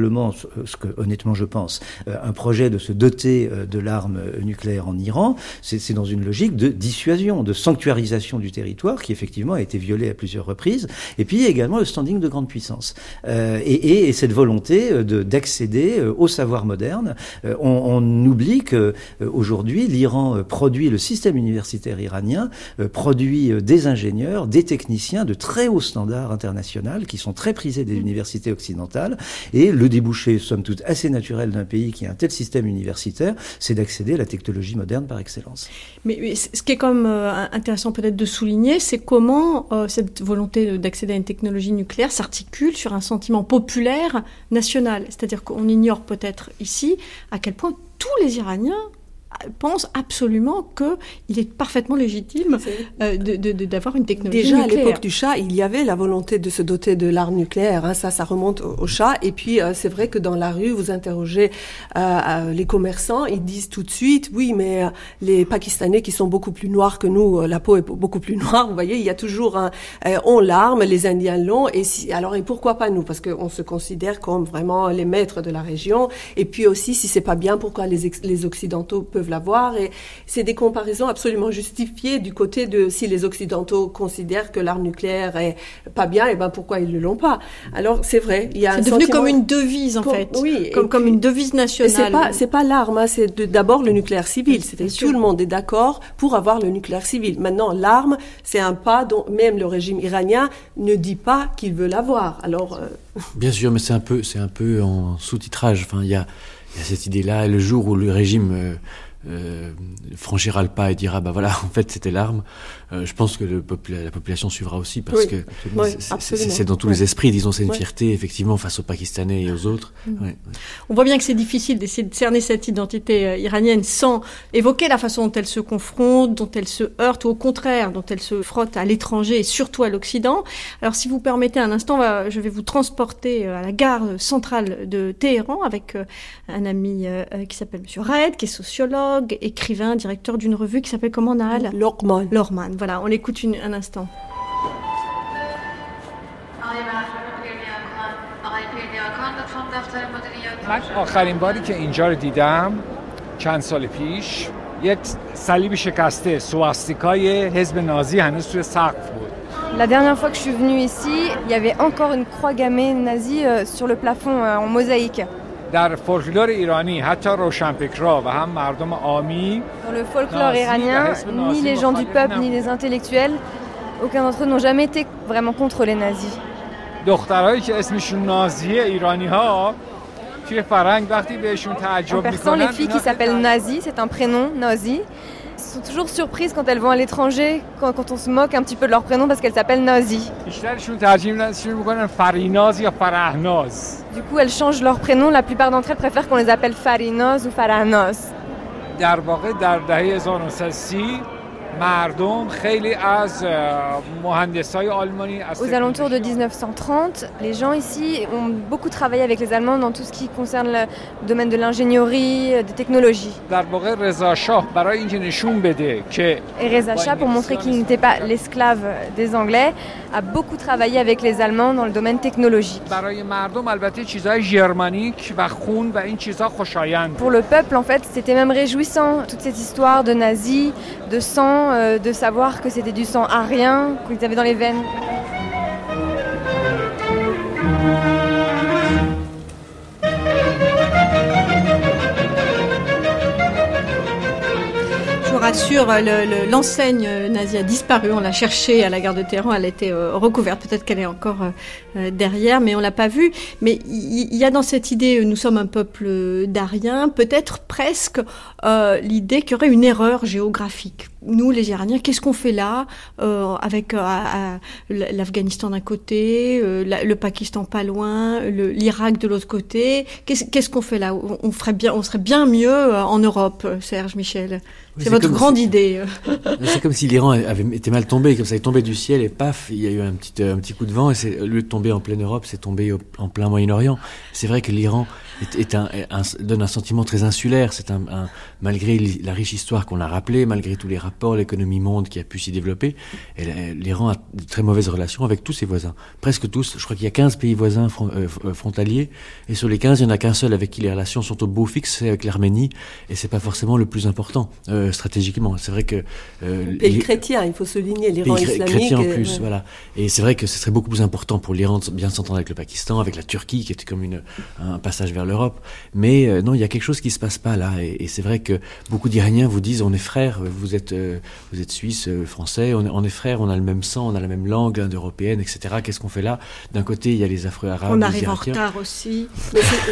ce que honnêtement je pense, euh, un projet de se doter euh, de l'arme nucléaire en Iran, c'est dans une logique de dissuasion, de sanctuarisation du territoire qui effectivement a été violé à plusieurs reprises, et puis également le standing de grande puissance. Euh, et, et, cette volonté d'accéder au savoir moderne. On, on, oublie que aujourd'hui l'Iran produit le système universitaire iranien, produit des ingénieurs, des techniciens de très haut standard international qui sont très prisés des universités occidentales, et le débouché, somme toute, assez naturel d'un pays qui a un tel système universitaire, c'est d'accéder à la technologie moderne par excellence. Mais, mais ce qui est quand même euh, intéressant peut-être de souligner, c'est comment euh, cette volonté d'accéder à une technologie nucléaire s'articule sur un sentiment populaire national. C'est-à-dire qu'on ignore peut-être ici à quel point tous les Iraniens pense absolument qu'il est parfaitement légitime euh, d'avoir une technologie Déjà, nucléaire. à l'époque du chat, il y avait la volonté de se doter de l'arme nucléaire. Hein, ça, ça remonte au, au chat. Et puis, euh, c'est vrai que dans la rue, vous interrogez euh, les commerçants, ils disent tout de suite, oui, mais euh, les Pakistanais qui sont beaucoup plus noirs que nous, euh, la peau est beaucoup plus noire. Vous voyez, il y a toujours un, euh, on l'arme, les Indiens l'ont. Et si, alors, et pourquoi pas nous? Parce qu'on se considère comme vraiment les maîtres de la région. Et puis aussi, si c'est pas bien, pourquoi les, les Occidentaux peuvent peuvent l'avoir. Et c'est des comparaisons absolument justifiées du côté de si les Occidentaux considèrent que l'arme nucléaire est pas bien, et ben pourquoi ils ne l'ont pas? Alors c'est vrai, il y a c'est devenu comme une devise en fait, oui, comme, comme une devise nationale. C'est pas c'est pas l'arme, hein, c'est d'abord le nucléaire civil. C'est tout le monde est d'accord pour avoir le nucléaire civil. Maintenant l'arme, c'est un pas dont même le régime iranien ne dit pas qu'il veut l'avoir. Alors euh, bien sûr, mais c'est un peu c'est un peu en sous-titrage. Enfin il y a il y a cette idée-là, le jour où le régime euh, franchira le pas et dira bah voilà en fait c'était l'arme euh, je pense que le la population suivra aussi parce que c'est dans tous les esprits disons c'est une fierté effectivement face aux Pakistanais et aux autres. Mm. on voit bien que c'est difficile d'essayer de cerner cette identité euh, iranienne sans évoquer la façon dont elle se confronte dont elle se heurte ou au contraire dont elle se frotte à l'étranger et surtout à l'Occident. Alors si vous permettez un instant je vais vous transporter à la gare centrale de Téhéran avec un ami qui s'appelle Monsieur Raed qui est sociologue écrivain, directeur d'une revue qui s'appelle comment Nahal? Lorman. Lorman, voilà, on l'écoute un instant. من آخرین باری که اینجا رو دیدم چند سال پیش یک صلیب شکسته سواستیکای حزب نازی هنوز توی سقف بود La dernière fois que je suis venue ici, il y avait encore une croix gammée nazie euh, sur le plafond euh, en mosaïque. در فولکلور ایرانی حتی روشنفکرا و هم مردم عامی Dans le folklore iranien, ni les gens du peuple ni les intellectuels, aucun d'entre eux n'ont jamais été vraiment contre les nazis. دخترهایی که اسمشون نازیه ایرانی ها توی فرنگ وقتی بهشون تعجب میکنن les filles qui s'appellent Nazi, c'est un prénom, Nazi, sont toujours surprises quand elles vont à l'étranger, quand, quand, on se moque un petit peu de leur prénom parce qu'elles s'appellent Nazi. Du coup, elles changent leur prénom. La plupart d'entre elles préfèrent qu'on les appelle Farinos ou Faranos. Aux alentours de 1930, les gens ici ont beaucoup travaillé avec les Allemands dans tout ce qui concerne le domaine de l'ingénierie, des technologies. Et Reza Shah, pour montrer qu'il n'était pas l'esclave des Anglais, a beaucoup travaillé avec les Allemands dans le domaine technologique. Pour le peuple, en fait, c'était même réjouissant, toute cette histoire de nazis, de sang, euh, de savoir que c'était du sang arien qu'ils avaient dans les veines. Rassure, l'enseigne nazie a disparu. On l'a cherchée à la gare de Téhéran. Elle était euh, recouverte. Peut-être qu'elle est encore euh, derrière, mais on l'a pas vue. Mais il y, a dans cette idée, nous sommes un peuple d'Ariens, peut-être presque l'idée qu'il y aurait une erreur géographique nous, les Iraniens, qu'est-ce qu'on fait là euh, avec euh, l'Afghanistan d'un côté, euh, le Pakistan pas loin, l'Irak de l'autre côté Qu'est-ce qu'on fait là? On, ferait bien, on serait bien mieux en Europe, Serge Michel? C'est votre grande idée. c'est comme si l'Iran avait été mal tombé, comme ça est tombé du ciel et paf, il y a eu un petit, un petit coup de vent et c'est, au lieu de tomber en pleine Europe, c'est tombé en plein Moyen-Orient. C'est vrai que l'Iran est, un, donne un sentiment très insulaire. C'est un, malgré la riche histoire qu'on a rappelée, malgré tous les rapports, l'économie monde qui a pu s'y développer, l'Iran a de très mauvaises relations avec tous ses voisins. Presque tous. Je crois qu'il y a 15 pays voisins euh, euh, frontaliers, et sur les 15, il n'y en a qu'un seul avec qui les relations sont au beau fixe, c'est avec l'Arménie, et c'est pas forcément le plus important euh, stratégiquement. C'est vrai que euh, pays chrétien, il faut souligner l'Iran islamique. Chrétien en plus, voilà. Et c'est vrai que ce serait beaucoup plus important pour l'Iran de bien s'entendre avec le Pakistan, avec la Turquie, qui était comme une, un passage vers l'Europe. Mais euh, non, il y a quelque chose qui se passe pas là. Et, c'est vrai que beaucoup d'Iraniens vous disent on est frères, vous êtes, euh, vous êtes suisse, euh, français, on est, on est, frères, on a le même sang, on a la même langue indo-européenne, etc. Qu'est-ce qu'on fait là? D'un côté, il y a les Afro-Arabes. On arrive en retard aussi.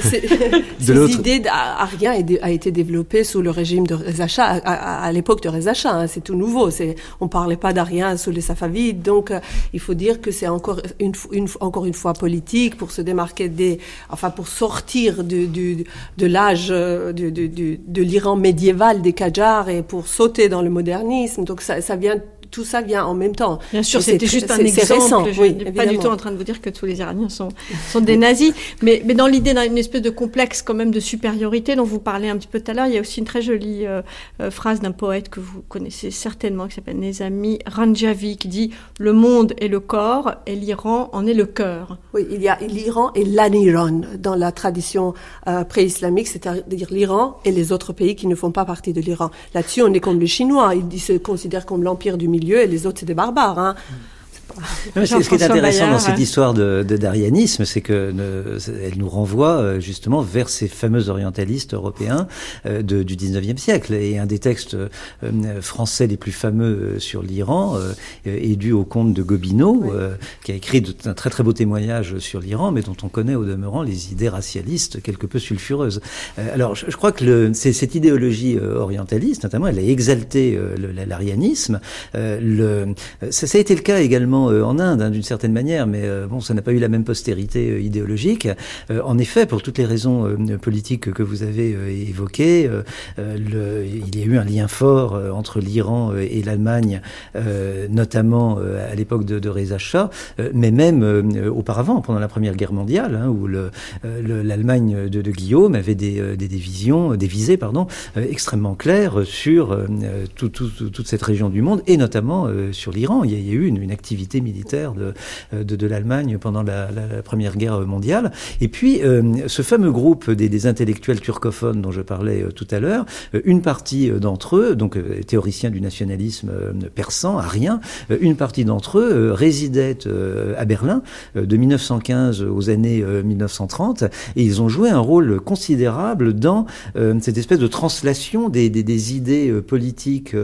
Cette idée d'Arien a été développée sous le régime de Reza Shah, à, l'époque de Reza Shah. Hein, c'est tout nouveau. C'est, on parlait pas d'Arien sous les Safavides. Donc, il faut dire que c'est encore une, une, encore une fois politique pour se démarquer des, enfin, pour sortir de l'âge euh, de, l'Iran médiéval des Qajars et pour sauter dans le modernisme. Donc ça, vient tout ça vient en même temps. Bien sûr, c'était juste un exemple. Récent, je oui, pas du tout en train de vous dire que tous les Iraniens sont, sont des nazis, mais, mais dans l'idée d'une espèce de complexe quand même de supériorité dont vous parlez un petit peu tout à l'heure, il y a aussi une très jolie euh, euh, phrase d'un poète que vous connaissez certainement, qui s'appelle Nezami Ranjavi, qui dit « Le monde est le corps et l'Iran en est le cœur ». Oui, il y a l'Iran et l'Aniran dans la tradition euh, pré-islamique, c'est-à-dire l'Iran et les autres pays qui ne font pas partie de l'Iran. Là-dessus, on est comme les Chinois, ils, se considèrent comme l'empire du et les autres, c'est des barbares. Hein. Ce qui est intéressant dans cette histoire de, d'arianisme, c'est que elle nous renvoie euh, justement vers ces fameux orientalistes européens euh, de, du 19e siècle. Et un des textes euh, français les plus fameux sur l'Iran est dû au comte de Gobineau, qui a écrit un très très beau témoignage sur l'Iran, mais dont on connaît au demeurant les idées racialistes quelque peu sulfureuses. alors je, crois que le, cette idéologie orientaliste, notamment, elle a exalté l'arianisme. le, ça, ça a été le cas également euh, en Inde, hein, d'une certaine manière, mais euh, bon, ça n'a pas eu la même postérité euh, idéologique. en effet, pour toutes les raisons politiques que vous avez évoquées, il y a eu un lien fort entre l'Iran et l'Allemagne, notamment à l'époque de, de Reza Shah, mais même auparavant, pendant la Première Guerre mondiale, hein, où l'Allemagne de, Guillaume avait des, visions, des visées, pardon, extrêmement claires sur tout, tout, toute cette région du monde, et notamment sur l'Iran. Il, y a eu une activité militaire de, euh, de, de l'Allemagne pendant la, Première Guerre mondiale. Et puis, euh, ce fameux groupe des, intellectuels turcophones dont je parlais euh, tout à l'heure, une partie d'entre eux, donc théoriciens du nationalisme persan, arien, une partie d'entre eux résidaient à Berlin de 1915 aux années 1930 et ils ont joué un rôle considérable dans cette espèce de translation des, des, des idées politiques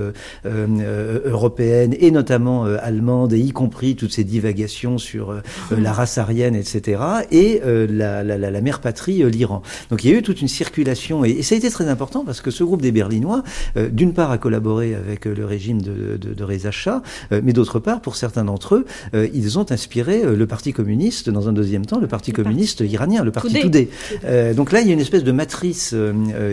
européennes et notamment allemandes et y compris toutes ces divagations sur euh, euh, la race aryenne, etc., et euh, la, la, la, mère patrie, l'Iran. Donc il y a eu toute une circulation, et, ça a été très important parce que ce groupe des Berlinois, d'une part, a collaboré avec le régime de, de, de Reza Shah, mais d'autre part, pour certains d'entre eux, ils ont inspiré le Parti communiste, dans un deuxième temps, le Parti communiste iranien, le Parti Toudé. donc là, il y a une espèce de matrice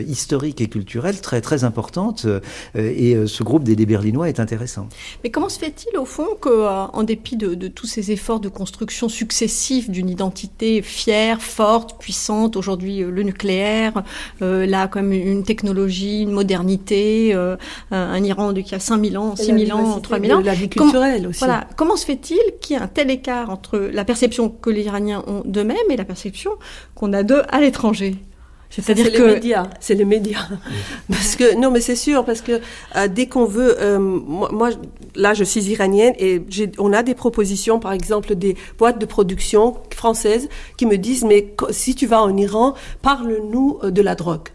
historique et culturelle très très importante, et ce groupe des, des Berlinois est intéressant. Mais comment se fait-il, au fond, qu'en dépit de, tous ces efforts de construction successifs d'une identité fière, forte, puissante, aujourd'hui euh, le nucléaire, euh, là quand même une technologie, une modernité, euh, un Iran qui a 5000 ans, 6000 ans, 3000 ans. La vie culturelle aussi. Voilà. Comment se fait-il qu'il y ait un tel écart entre la perception que les Iraniens ont d'eux-mêmes et la perception qu'on a d'eux à l'étranger? C'est-à-dire que les médias, c'est les médias. parce que non, mais c'est sûr, parce que euh, dès qu'on veut, euh, moi, là, je suis iranienne et on a des propositions, par exemple, des boîtes de production françaises qui me disent, mais si tu vas en Iran, parle-nous euh, de la drogue.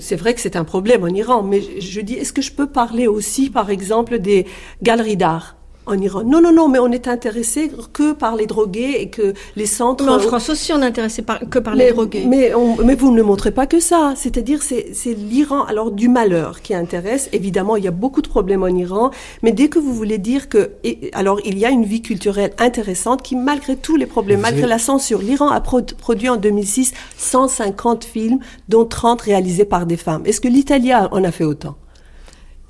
C'est vrai que c'est un problème en Iran, mais je dis, est-ce que je peux parler aussi, par exemple, des galeries d'art? En Iran. Non, non, non, mais on est intéressé que par les drogués et que les centres. Mais en France aussi, on est intéressé par, que par les drogués. Mais, mais vous ne montrez pas que ça. C'est-à-dire, c'est, c'est l'Iran, alors du malheur qui intéresse. Évidemment, il y a beaucoup de problèmes en Iran, mais dès que vous voulez dire que, alors il y a une vie culturelle intéressante qui, malgré tous les problèmes, malgré la censure, l'Iran a produit en 2006 150 films, dont 30 réalisés par des femmes. Est-ce que l'Italie en a fait autant?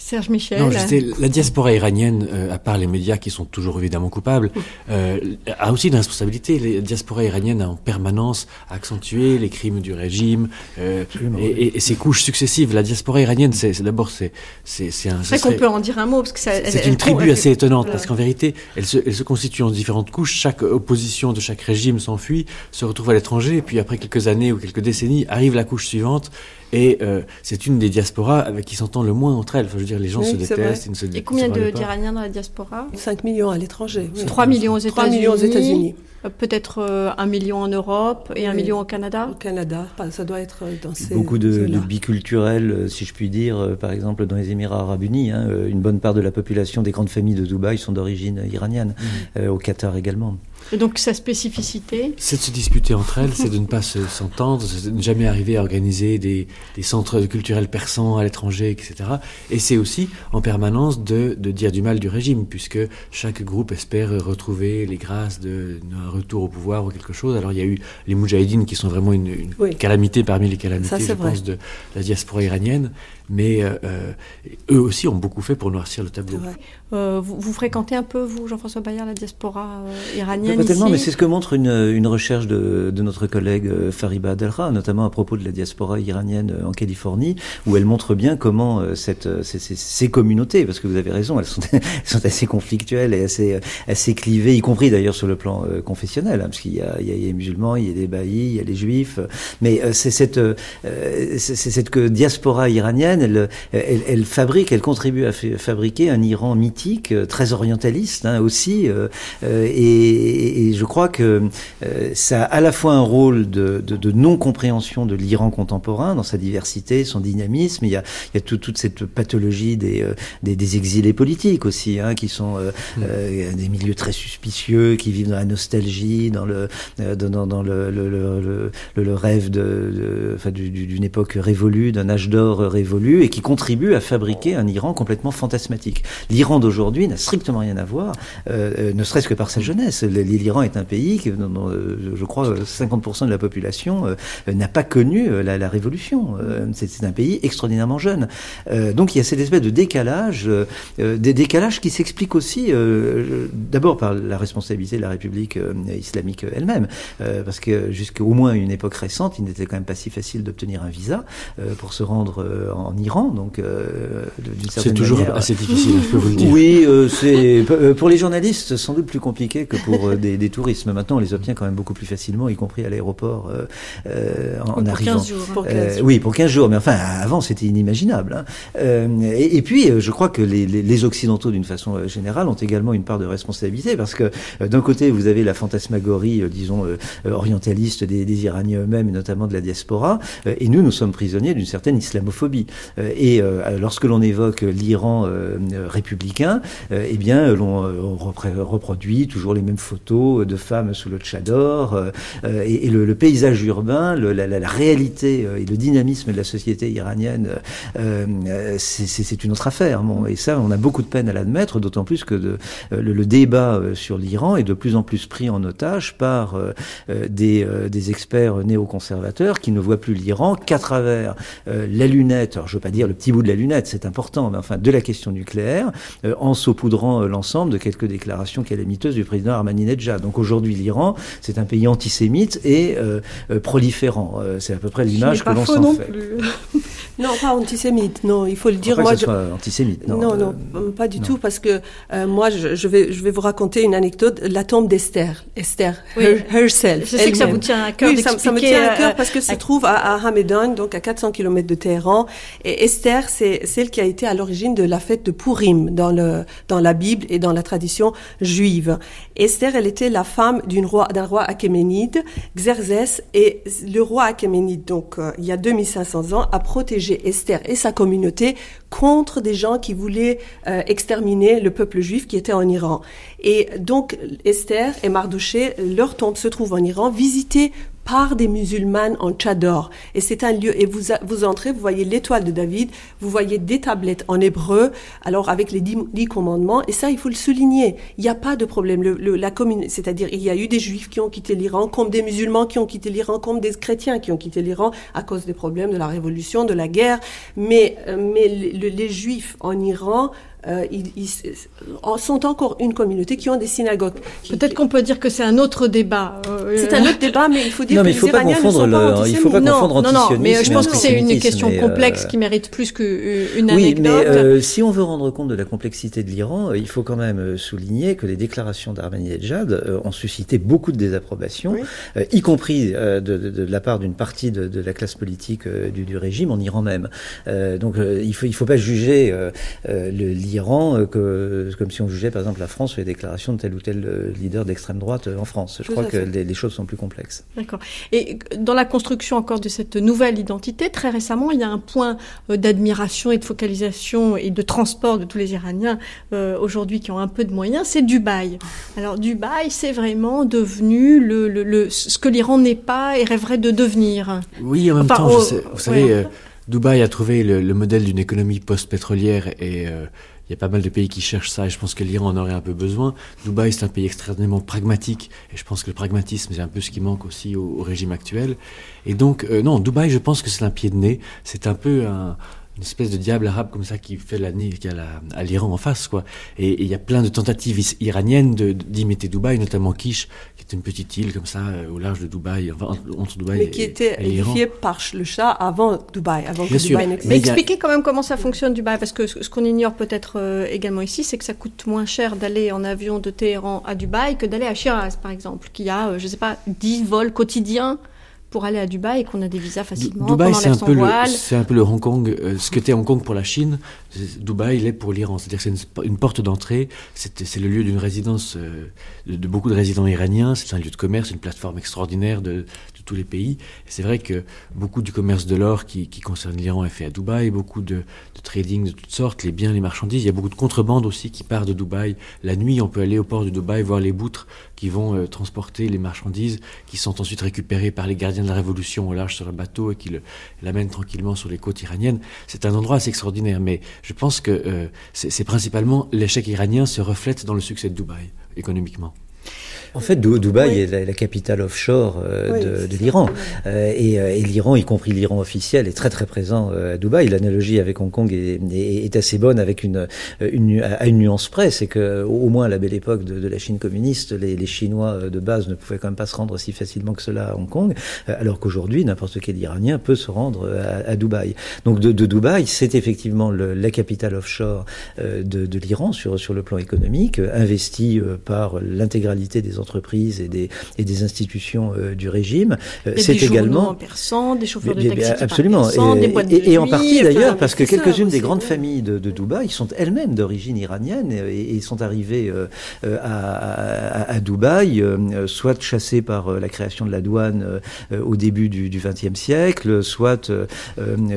Serge Michel. Non, la diaspora iranienne, euh, à part les médias qui sont toujours évidemment coupables, euh, a aussi une responsabilité. La diaspora iranienne a en permanence accentué les crimes du régime euh, et, et, ses couches successives. La diaspora iranienne, c'est d'abord c'est c'est c'est un. C'est qu'on peut en dire un mot parce que c'est une tribu assez étonnante parce qu'en vérité, elle se elle se constitue en différentes couches. Chaque opposition de chaque régime s'enfuit, se retrouve à l'étranger et puis après quelques années ou quelques décennies arrive la couche suivante et euh, c'est une des diasporas avec qui s'entend le moins entre elles. Enfin, je veux dire, les gens se détestent, ils ne se Et combien d'Iraniens dans la diaspora? 5 millions à l'étranger. 3 millions aux États-Unis. Euh, peut-être euh, un million en Europe et un million au Canada? Au Canada, ça doit être dans ces. Beaucoup de, de biculturels, si je puis dire. Par exemple, dans les Émirats Arabes Unis, hein, une bonne part de la population des grandes familles de Dubaï sont d'origine iranienne. Mmh. au Qatar également. Et donc sa spécificité C'est de se disputer entre elles, c'est de ne pas s'entendre, c'est de ne jamais arriver à organiser des, des centres culturels persans à l'étranger, etc. Et c'est aussi en permanence de, de, dire du mal du régime, puisque chaque groupe espère retrouver les grâces d'un retour au pouvoir ou quelque chose. Alors il y a eu les Moudjahidines qui sont vraiment une, une calamité parmi les calamités, je pense, de la diaspora iranienne. Mais eux aussi ont beaucoup fait pour noircir le tableau. Vous, vous, fréquentez un peu, vous, Jean-François Bayard, la diaspora iranienne Pas tellement, mais c'est ce que montre une, une recherche de, de, notre collègue Fariba Adelra, notamment à propos de la diaspora iranienne en Californie, où elle montre bien comment cette, ces, ces, communautés, parce que vous avez raison, elles sont, elles sont assez conflictuelles et assez, assez clivées, y compris d'ailleurs sur le plan confessionnel, hein, parce qu'il y, y, y a, les musulmans, il y a les baillis, il y a les juifs, mais c'est cette, c'est cette diaspora iranienne, elle, elle, elle, fabrique, elle contribue à fabriquer un Iran mythique, euh, très orientaliste hein, aussi, euh, euh, et, et, je crois que ça a à la fois un rôle de, de, de non-compréhension de l'Iran contemporain dans sa diversité, son dynamisme. Il y a, il y a tout, toute cette pathologie des, des, des, exilés politiques aussi, hein, qui sont mmh. des milieux très suspicieux, qui vivent dans la nostalgie, dans le dans, dans le, le, le, le, rêve de, de enfin, d'une époque révolue, d'un âge d'or révolu, et qui contribue à fabriquer un Iran complètement fantasmatique. L'Iran d'aujourd'hui n'a strictement rien à voir, euh, euh ne serait-ce que par sa jeunesse. L'Iran est un pays que, dont, je crois, 50% de la population euh, n'a pas connu euh, la, la révolution. C'est un pays extraordinairement jeune. donc il y a cette espèce de décalage, des décalages qui s'expliquent aussi d'abord par la responsabilité de la République islamique elle-même, parce que jusqu'au moins une époque récente, il n'était quand même pas si facile d'obtenir un visa pour se rendre en Iran. Donc c'est toujours assez difficile, je peux vous le dire. Oui, euh, c'est euh, pour les journalistes sans doute plus compliqué que pour euh, des, des, touristes. Mais maintenant, on les obtient quand même beaucoup plus facilement, y compris à l'aéroport euh, en, pour arrivant. 15 jours. Pour 15 jours. oui, pour 15 jours. Mais enfin, avant, c'était inimaginable. Hein. Et, et, puis, je crois que les, les, les Occidentaux, d'une façon générale, ont également une part de responsabilité parce que d'un côté, vous avez la fantasmagorie, disons, orientaliste des, des Iraniens eux-mêmes, et notamment de la diaspora, et nous, nous sommes prisonniers d'une certaine islamophobie. Et lorsque l'on évoque l'Iran euh, républicain, euh, eh bien, l'on reproduit toujours les mêmes photos de femmes sous le tchador, et, et le, le, paysage urbain, le, la, la, réalité et le dynamisme de la société iranienne, c'est une autre affaire. Bon, et ça, on a beaucoup de peine à l'admettre, d'autant plus que de, le, le, débat sur l'Iran est de plus en plus pris en otage par des, des experts néoconservateurs qui ne voient plus l'Iran qu'à travers la lunette, veux pas dire le petit bout de la lunette, c'est important, mais enfin de la question nucléaire, euh, en saupoudrant euh, l'ensemble de quelques déclarations calamiteuses du président Ahmadinejad. Donc aujourd'hui, l'Iran, c'est un pays antisémite et euh, euh proliférant. Euh, c'est à peu près l'image que l'on s'en fait. non, pas antisémite. Non, il faut le dire. Moi, moi, je... soit antisémite. Non, non, non pas du non. tout, parce que moi, je, je, vais, je vais vous raconter une anecdote. La tombe d'Esther, Esther, oui. her, herself. Je sais que ça vous tient à cœur oui, ça, ça, me tient à cœur parce que se trouve à, à Hamedan, donc à 400 km de Téhéran. Et Esther, c'est celle qui a été à l'origine de la fête de Purim dans, la Bible et dans la tradition juive. Esther, elle était la femme d'un roi, roi achéménide, Xerxès, et le roi achéménide, donc euh, il y a 2500 ans, a protégé Esther et sa communauté contre des gens qui voulaient euh, exterminer le peuple juif qui était en Iran. Et donc Esther et Mardoché, leur tombe se trouve en Iran, visitée par des musulmanes en Tchador. Et c'est un lieu, et vous, vous entrez, vous voyez l'étoile de David, vous voyez des tablettes en hébreu, alors avec les dix, dix commandements, et ça, il faut le souligner. Il n'y a pas de problème. Le, le, la commune, c'est-à-dire, il y a eu des juifs qui ont quitté l'Iran, comme des musulmans qui ont quitté l'Iran, comme des chrétiens qui ont quitté l'Iran à cause des problèmes de la révolution, de la guerre. Mais, euh, mais les, les juifs en Iran, euh, ils, ils, sont encore une communauté qui ont des synagogues. Peut-être qu'on peut dire que c'est un autre débat. Euh, c'est un autre débat, mais il faut dire non, que mais il faut les pas Iraniens confondre ne sont le, pas il faut pas confondre non, non, non, mais je pense que c'est une question mais, complexe euh, qui mérite plus qu'une Oui, anecdote. mais euh, si on veut rendre compte de la complexité de l'Iran, euh, il faut quand même euh, souligner que les déclarations d'Ahmadinejad euh, ont suscité beaucoup de désapprobation, Oui. euh, y compris euh, de, de, de la part d'une partie de, de, la classe politique euh, du, du, régime en Iran même. Euh, donc il faut il faut pas juger l'Iran que, comme si on jugeait par exemple la France sur les déclarations de tel ou tel leader d'extrême droite en France. Je Tout crois que les, les choses sont plus complexes. D'accord. Et dans la construction encore de cette nouvelle identité, très récemment, il y a un point euh, d'admiration et de focalisation et de transport de tous les Iraniens euh, aujourd'hui qui ont un peu de moyens, c'est Dubaï. Alors Dubaï, c'est vraiment devenu le, le, le, ce que l'Iran n'est pas et rêverait de devenir. Oui, en même enfin, temps, oh, sais, vous savez, ouais. euh, Dubaï a trouvé le, le modèle d'une économie post-pétrolière et euh, il y a pas mal de pays qui cherchent ça et je pense que l'Iran en aurait un peu besoin. Dubaï, c'est un pays extrêmement pragmatique et je pense que le pragmatisme, c'est un peu ce qui manque aussi au, régime actuel. Et donc, euh, non, Dubaï, je pense que c'est un pied de nez. C'est un peu un, une espèce de diable arabe comme ça qui fait la qui a à l'Iran en face quoi. Et il y a plein de tentatives iraniennes d'imiter Dubaï, notamment Kish, qui est une petite île comme ça euh, au large de Dubaï, entre Dubaï Mais qui était édifiée par le Shah avant Dubaï, avant que Dubaï n'existe. Mais expliquez quand même comment ça fonctionne Dubaï, parce que ce qu'on ignore peut-être euh, également ici, c'est que ça coûte moins cher d'aller en avion de Téhéran à Dubaï que d'aller à Shiraz, par exemple, qui a, euh, je sais pas, 10 vols quotidiens pour aller à Dubaï et qu'on a des visas facilement. Dubaï, c'est un, peu le, c'est un peu le Hong Kong, euh, ce que était Hong Kong pour la Chine, Dubaï l'est pour l'Iran. C'est-à-dire que c'est une, porte d'entrée, c'est, le lieu d'une résidence euh, de, beaucoup de résidents iraniens, c'est un lieu de commerce, une plateforme extraordinaire de, tous les pays. C'est vrai que beaucoup du commerce de l'or qui, concerne l'Iran est fait à Dubaï, beaucoup de, trading de toutes sortes, les biens, les marchandises. Il y a beaucoup de contrebande aussi qui part de Dubaï. La nuit, on peut aller au port de Dubaï voir les boutres qui vont euh, transporter les marchandises, qui sont ensuite récupérées par les gardiens de la révolution au large sur le bateau et qui l'amènent tranquillement sur les côtes iraniennes. C'est un endroit assez extraordinaire, mais je pense que euh, c'est principalement l'échec iranien se reflète dans le succès de Dubaï économiquement. En fait, Dubaï est la, capitale offshore euh, de, l'Iran. Euh, euh, et, l'Iran, y compris l'Iran officiel, est très très présent à Dubaï. L'analogie avec Hong Kong est, assez bonne avec une, une, à une nuance près. C'est que au moins à la belle époque de, la Chine communiste, les, Chinois de base ne pouvaient quand même pas se rendre si facilement que cela à Hong Kong, alors qu'aujourd'hui, n'importe quel Iranien peut se rendre à, Dubaï. Donc de, Dubaï, c'est effectivement la capitale offshore de, l'Iran sur, sur le plan économique, investie par l'intégralité des entreprises et des, et des institutions euh, du régime. Euh, c'est également en des chauffeurs de taxi absolument et, et, en partie d'ailleurs parce que quelques-unes des grandes familles de, de Dubaï sont elles-mêmes d'origine iranienne et, sont arrivées euh, à, à, Dubaï, soit chassées par la création de la douane au début du XXe siècle, soit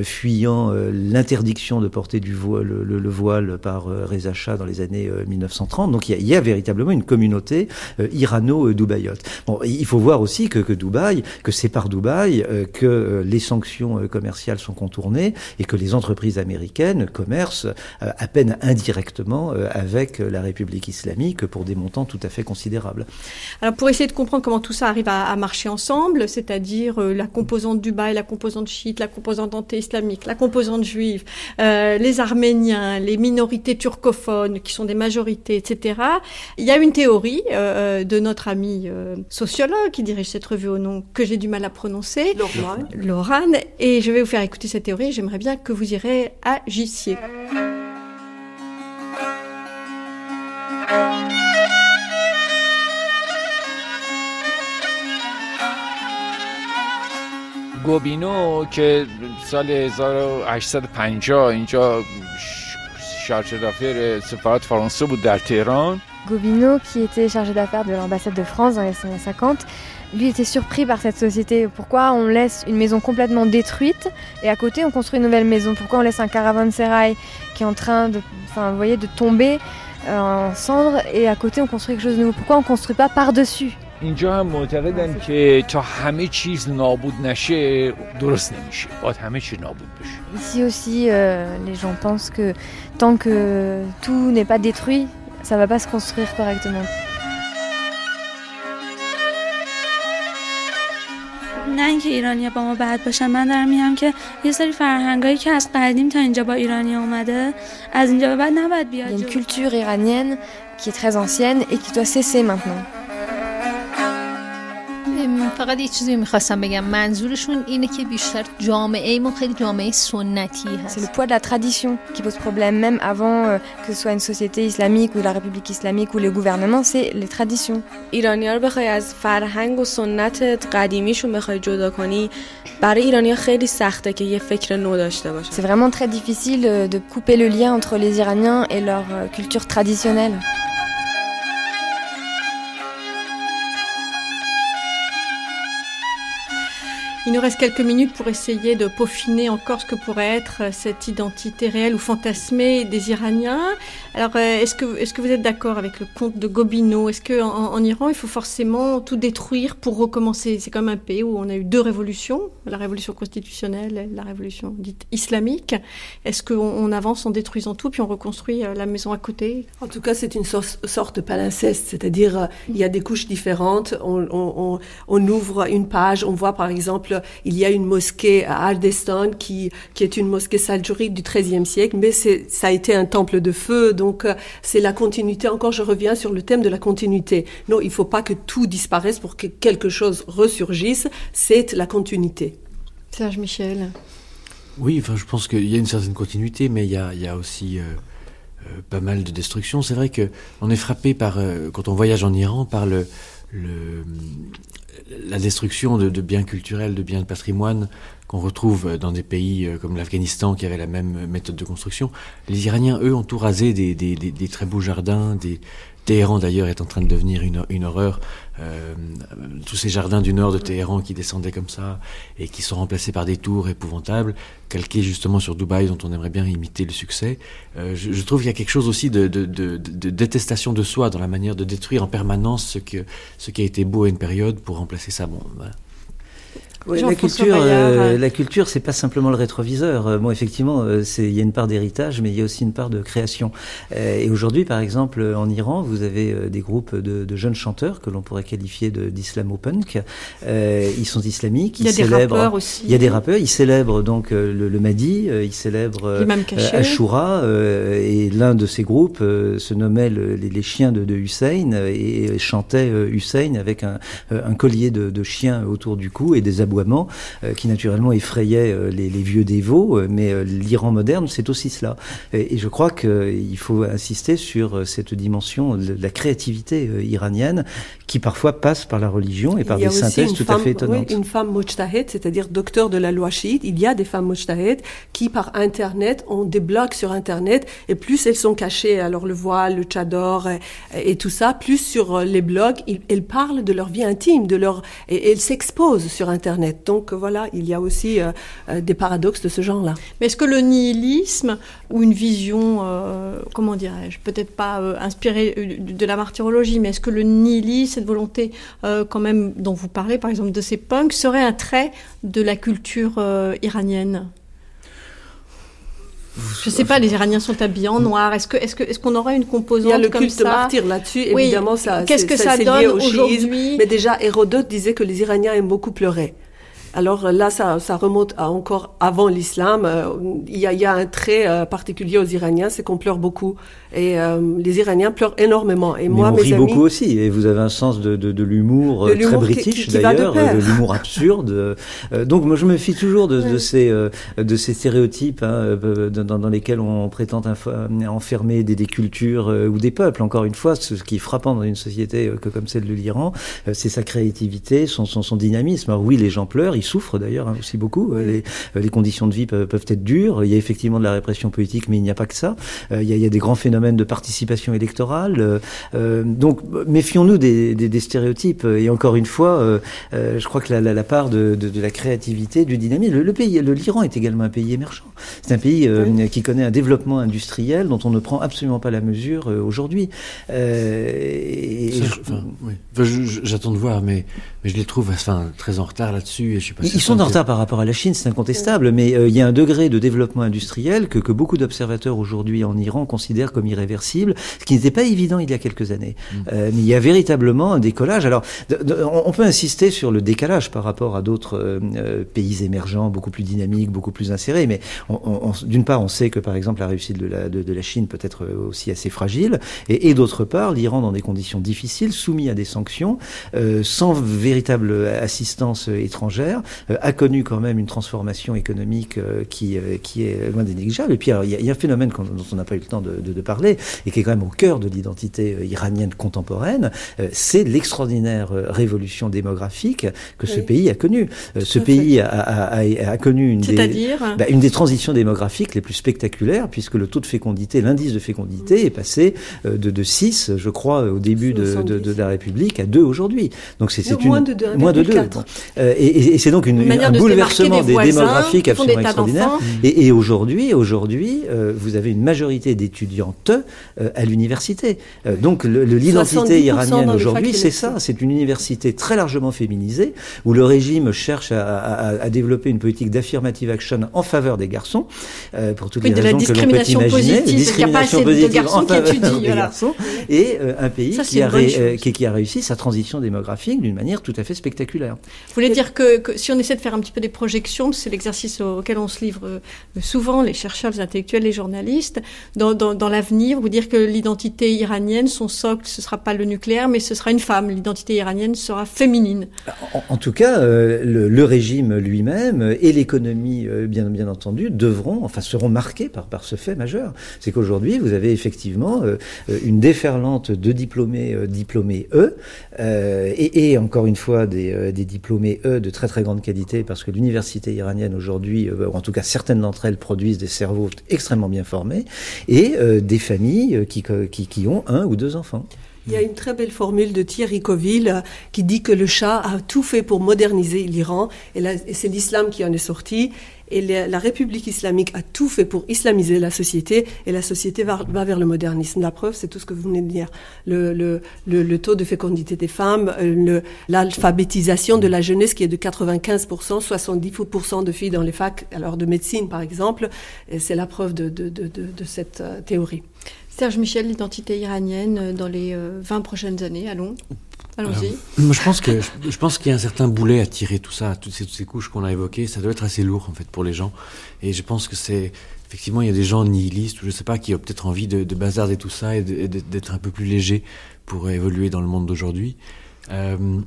fuyant l'interdiction de porter du voile, le, voile par Reza Shah dans les années 1930. Donc il y, a, il y a véritablement une communauté irano-dubaïote. Bon, il faut voir aussi que, que Dubaï, que c'est par Dubaï euh, que euh, les sanctions euh, commerciales sont contournées et que les entreprises américaines commercent à peine indirectement avec la République islamique pour des montants tout à fait considérables. Alors pour essayer de comprendre comment tout ça arrive à, marcher ensemble, c'est-à-dire la composante Dubaï, la composante chiite, la composante anté-islamique, la composante juive, les Arméniens, les minorités turcophones qui sont des majorités, etc. Il y a une théorie de notre ami euh, sociologue qui dirige cette revue au nom que j'ai du mal à prononcer, Laurane. Et je vais vous faire écouter cette théorie. J'aimerais bien que vous irez à Gissier. گوبینو که سال 1850 اینجا شارژ d'affaires سفارت فرانسه بود در تهران Gobineau, qui était chargé d'affaires de l'ambassade de France dans les années 50, lui était surpris par cette société. Pourquoi on laisse une maison complètement détruite et à côté on construit une nouvelle maison Pourquoi on laisse un caravansérail qui est en train de, enfin, vous voyez, de tomber euh, en cendres et à côté on construit quelque chose de nouveau Pourquoi on ne construit pas par-dessus اینجا هم معتقدن که تا همه چیز نابود نشه درست نمیشه باید همه چیز نابود بشه Ici aussi euh, les gens pensent que tant que tout n'est pas détruit ça va pas se construire correctement. نه اینکه ایرانی با ما بد باشن من دارم میگم که یه سری فرهنگایی که از قدیم تا اینجا با ایرانی اومده از اینجا به بعد نباید بیاد. Il y a une culture iranienne qui est très ancienne et qui doit cesser maintenant. فقط یه چیزی میخواستم بگم منظورشون اینه که بیشتر جامعه ما خیلی جامعه سنتی هست C'est le poids de la tradition qui pose problème même avant euh, que ce soit une société islamique ou la république islamique ou le gouvernement c'est les traditions ایرانی‌ها رو بخوای از فرهنگ و سنت قدیمیشون بخوای جدا کنی برای ایرانی‌ها خیلی سخته که یه فکر نو داشته باشن C'est vraiment très difficile euh, de couper le lien entre les Iraniens et leur euh, culture traditionnelle Il nous reste quelques minutes pour essayer de peaufiner encore ce que pourrait être euh, cette identité réelle ou fantasmée des Iraniens. Alors, euh, est-ce que, est que vous êtes d'accord avec le conte de Gobineau? Est-ce qu'en en, Iran, il faut forcément tout détruire pour recommencer? C'est comme un pays où on a eu deux révolutions, la révolution constitutionnelle et la révolution dite islamique. Est-ce qu'on avance en détruisant tout, puis on reconstruit euh, la maison à côté? En tout cas, c'est une sorte de palimpseste, c'est-à-dire il y a des couches différentes. On, ouvre une page, on voit par exemple il y a une mosquée à Ardestan qui, qui est une mosquée saljourique du XIIIe siècle, mais ça a été un temple de feu, donc c'est la continuité. Encore, je reviens sur le thème de la continuité. Non, il ne faut pas que tout disparaisse pour que quelque chose ressurgisse. C'est la continuité. Serge Michel. Oui, enfin, je pense qu'il y a une certaine continuité, mais il y a, il y a aussi pas mal de destruction. C'est vrai que on est frappé par, quand on voyage en Iran, par le, le, la destruction de, biens culturels, de biens de patrimoine qu'on retrouve dans des pays euh, comme l'Afghanistan qui avait la même méthode de construction. Les Iraniens, eux, ont tout rasé des très beaux jardins, des, Téhéran d'ailleurs est en train de devenir une, une horreur. Euh, tous ces jardins du nord de Téhéran qui descendaient comme ça et qui sont remplacés par des tours épouvantables, calqués justement sur Dubaï dont on aimerait bien imiter le succès. Euh, je, trouve qu'il y a quelque chose aussi de, de, détestation de soi dans la manière de détruire en permanence ce, que, ce qui a été beau à une période pour remplacer ça. Bon. La, culture, euh, la culture, c'est pas simplement le rétroviseur. Euh, bon, effectivement, euh, c'est il y a une part d'héritage, mais il y a aussi une part de création. Euh, et aujourd'hui, par exemple, en Iran, vous avez euh, des groupes de, de, jeunes chanteurs que l'on pourrait qualifier d'islamo-punk. ils sont islamiques. Il y a des rappeurs aussi. Il y a des rappeurs. Ils célèbrent donc le, le Mahdi. ils célèbrent Ashura. et l'un de ces groupes se nommait le, les, les, chiens de, de Hussein et, et chantait Hussein avec un, un collier de, de chiens autour du cou et des aboiements euh, qui naturellement effrayait euh, les, les, vieux dévots, euh, mais l'Iran moderne, c'est aussi cela. Et, et je crois qu'il faut insister sur cette dimension de la créativité iranienne qui parfois passe par la religion et par des synthèses tout femme, à fait étonnantes. Oui, une femme mujtahid, c'est-à-dire docteur de la loi chiite. Il y a des femmes mujtahid qui, par Internet, ont des blogs sur Internet, et plus elles sont cachées, alors le voile, le tchador et, et tout ça, plus sur les blogs, elles parlent de leur vie intime, de leur, et elles s'exposent sur Internet. Donc voilà, il y a aussi euh, des paradoxes de ce genre-là. Mais est-ce que le nihilisme ou une vision, euh, comment dirais-je, peut-être pas euh, inspirée de la martyrologie, mais est-ce que le nihilisme, cette volonté euh, quand même dont vous parlez, par exemple de ces punks, serait un trait de la culture euh, iranienne? Je sais pas, les Iraniens sont habillés en noir. Est-ce que, est-ce que, est-ce qu'on aurait une composante Il y a le comme culte ça? de martyr là-dessus. Oui. Évidemment, ça. Qu'est-ce que ça, ça donne au aujourd'hui? Mais déjà, Hérodote disait que les Iraniens aiment beaucoup pleurer. Alors là, ça, ça remonte à encore avant l'islam. Euh, il y, a, il y, a, un trait euh, particulier aux Iraniens, c'est qu'on pleure beaucoup. Et euh, les Iraniens pleurent énormément. Et Mais moi, on mes rit amis, beaucoup aussi. Et vous avez un sens de, de, de l'humour De très british de d'ailleurs, pair. de l'humour absurde. Euh, donc moi je me fie toujours de, de ces euh, de ces stéréotypes hein, euh, dans, dans lesquels on prétend enfermer des, des cultures euh, ou des peuples. Encore une fois, ce qui est frappant dans une société euh, que comme celle de l'Iran, euh, c'est sa créativité, son, son, son dynamisme. Alors oui, les gens pleurent, ils souffrent d'ailleurs hein, aussi beaucoup. Euh, Les, euh, les conditions de vie peuvent, peuvent être dures. Il y a effectivement de la répression politique, mais il n'y a pas que ça. Euh, il, y a, il y a des grands phénomènes de participation électorale. Euh, donc méfions-nous des, des, des stéréotypes. Et encore une fois, je crois que la, la, la part de, de, de la créativité, du dynamisme, le, le pays, l'Iran est également un pays émergent. C'est un pays qui connaît un développement industriel dont on ne prend absolument pas la mesure aujourd'hui. Euh, oui. Enfin, J'attends de voir, mais, mais je les trouve enfin, très en retard là-dessus. Et je suis pas Ils sont en retard par rapport à la Chine, c'est incontestable, mais euh, il y a un degré de développement industriel que, que beaucoup d'observateurs aujourd'hui en Iran considèrent comme irréversible, ce qui n'était pas évident il y a quelques années. Euh, mais il y a véritablement un décollage. Alors, on peut insister sur le décalage par rapport à d'autres euh, pays émergents, beaucoup plus dynamiques, beaucoup plus insérés, mais d'une part, on sait que par exemple la réussite de la, de, de la Chine peut être aussi assez fragile, et, et d'autre part, l'Iran dans des conditions difficiles, soumis à des sanctions, sans véritable assistance euh, étrangère, euh, a connu quand même une transformation économique euh, qui, euh, qui est loin des négligeables. Et puis alors, il y, a- il y a un phénomène dont on n'a pas eu le temps de, de, de parler, et qui est quand même au cœur de l'identité euh, iranienne contemporaine, euh, c'est l'extraordinaire euh, révolution démographique que ce pays a connue. Euh, ce pays a, a, a, a connu une des, bah, une des transitions démographiques les plus spectaculaires, puisque le taux de fécondité, l'indice de fécondité est passé euh, de, de 6, je crois, au début de, de, de la République, à 2 aujourd'hui. Donc c'est une... moins de deux, moins de 2. 1,4. Euh, et et- et c'est donc une, Une un de bouleversement des voisins démographiques absolument extraordinaire. Et, et aujourd'hui, aujourd'hui, euh, vous avez une majorité d'étudiantes euh, à l'université. Donc le- le- 70% l'identité iranienne aujourd'hui, c'est ça. C'est une université très largement féminisée, où le régime cherche à, à- à développer une politique d'affirmative action en faveur des garçons, pour toutes Oui, les de la raisons que l'on peut discrimination imaginer. positive, pas assez de positive garçons en qui faveur étudient, des voilà. garçons, et un pays Ça, qui, a une bonne ré- chose. qui, qui a réussi sa transition démographique d'une manière tout tout à fait spectaculaire. Vous voulez dire que, si on essaie de faire un petit peu des projections, c'est l'exercice auquel on se livre euh, souvent, les chercheurs, les intellectuels, les journalistes, dans, dans, l'avenir, vous dire que l'identité iranienne, son socle, ce sera pas le nucléaire, mais ce sera une femme. L'identité iranienne sera féminine. En, tout cas, euh, le, régime lui-même et l'économie, euh, bien, bien entendu, devront, enfin, seront marqués par, par ce fait majeur. C'est qu'aujourd'hui, vous avez effectivement une déferlante de diplômés, diplômés E, et, et, encore une fois des, diplômés E de très très grande qualité, parce que l'université iranienne aujourd'hui, ou en tout cas certaines d'entre elles, produisent des cerveaux extrêmement bien formés, et des familles qui, qui ont un ou deux enfants. Il y a une très belle formule de Thierry Coville qui dit que le Shah a tout fait pour moderniser l'Iran, et, c'est l'islam qui en est sorti. Et la, République islamique a tout fait pour islamiser la société, et la société va, vers le modernisme. La preuve, c'est tout ce que vous venez de dire. Le, taux de fécondité des femmes, euh, l'alphabétisation de la jeunesse qui est de 95%, 70% de filles dans les facs, alors de médecine par exemple, c'est la preuve de cette euh, théorie. Serge Michel, l'identité iranienne euh, dans les 20 euh, prochaines années, allons. Allons-y. je pense que je, pense qu'il y a un certain boulet à tirer tout ça, toutes ces, couches qu'on a évoquées. Ça doit être assez lourd en fait pour les gens. Et je pense que c'est effectivement il y a des gens nihilistes ou je sais pas qui ont peut-être envie de, de, bazarder tout ça et d'être un peu plus léger pour évoluer dans le monde d'aujourd'hui. Euh,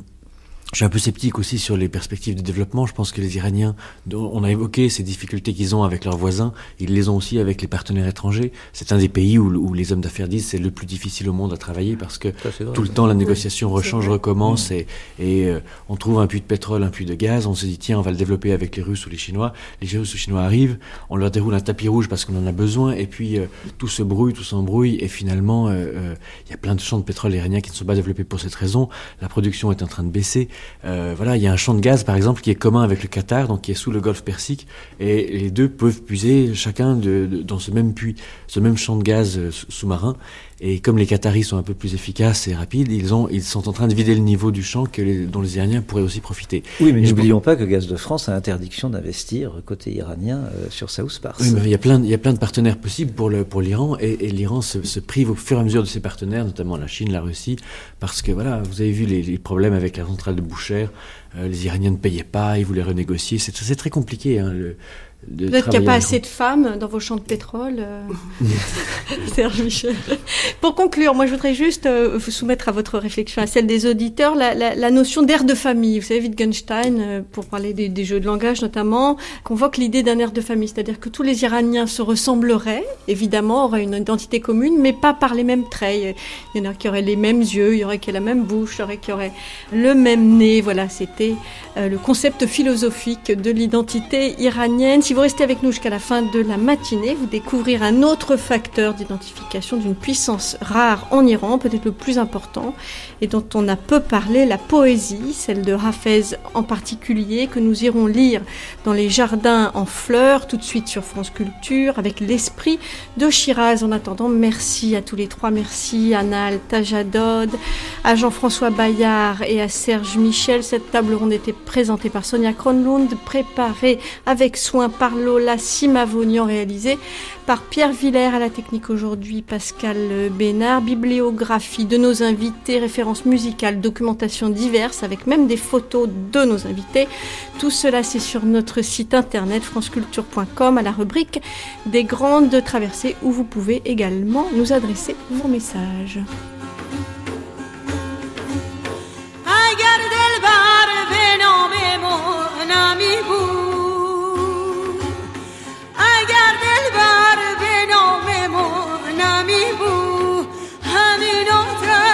je suis un peu sceptique aussi sur les perspectives de développement. Je pense que les Iraniens, on a évoqué ces difficultés qu'ils ont avec leurs voisins, ils les ont aussi avec les partenaires étrangers. C'est un des pays où, où les hommes d'affaires disent c'est le plus difficile au monde à travailler parce que tout le temps la négociation rechange, recommence et, et euh, on trouve un puits de pétrole, un puits de gaz. On se dit tiens on va le développer avec les Russes ou les Chinois. Les Russes ou les Chinois arrivent, on leur déroule un tapis rouge parce qu'on en a besoin et puis euh, tout se brouille, tout s'embrouille et finalement euh, il y a plein de champs de pétrole iraniens qui ne sont pas développés pour cette raison. La production est en train de baisser. Euh, voilà, il y a un champ de gaz par exemple qui est commun avec le Qatar, donc qui est sous le Golfe Persique, et les deux peuvent puiser chacun dans ce même puits, ce même champ de gaz euh, sous-marin. Et comme les Qataris sont un peu plus efficaces et rapides, ils, ont, ils sont en train de vider le niveau du champ que les, dont les Iraniens pourraient aussi profiter. Oui, mais n'oublions pas que Gaz de France a interdiction d'investir côté iranien euh, sur South Pars. Oui, mais il y a plein, il y a plein de partenaires possibles pour l'Iran et, et l'Iran se, se, prive au fur et à mesure de ses partenaires, notamment la Chine, la Russie, parce que voilà, vous avez vu les, les problèmes avec la centrale de Boucher, euh, les Iraniens ne payaient pas, ils voulaient renégocier, c'est très compliqué. Hein, le, Peut-être qu'il n'y a pas assez de femmes dans vos champs de pétrole, euh, Serge Michel. Pour conclure, moi je voudrais juste euh, vous soumettre à votre réflexion, à celle des auditeurs, la, la, la notion d'air de famille. Vous savez, Wittgenstein, euh, pour parler des, des, jeux de langage notamment, convoque l'idée d'un air de famille, c'est-à-dire que tous les Iraniens se ressembleraient, évidemment, auraient une identité commune, mais pas par les mêmes traits. Il y en a qui auraient les mêmes yeux, il y aurait qui auraient la même bouche, il y aurait qui auraient le même nez. Voilà, c'était le concept philosophique de l'identité iranienne si vous restez avec nous jusqu'à la fin de la matinée, vous découvrirez un autre facteur d'identification d'une puissance rare en Iran, peut-être le plus important, et dont on a peu parlé, la poésie, celle de Hafez en particulier, que nous irons lire dans les jardins en fleurs, tout de suite sur France Culture, avec l'esprit de Shiraz. En attendant, merci à tous les trois, merci à Nal Tajadod, à Jean-François Bayard et à Serge Michel. Cette table ronde était présentée par Sonia Kronlund, préparée avec soin par Lola Simavonian, réalisé par Pierre Villers à la technique aujourd'hui, Pascal Bénard, bibliographie de nos invités, musicales, documentations diverses, avec même des photos de nos invités. Tout cela, c'est sur notre site internet franceculture.com à la rubrique des grandes traversées où vous pouvez également nous adresser vos messages.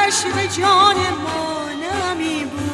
عشق جان ما نمی بود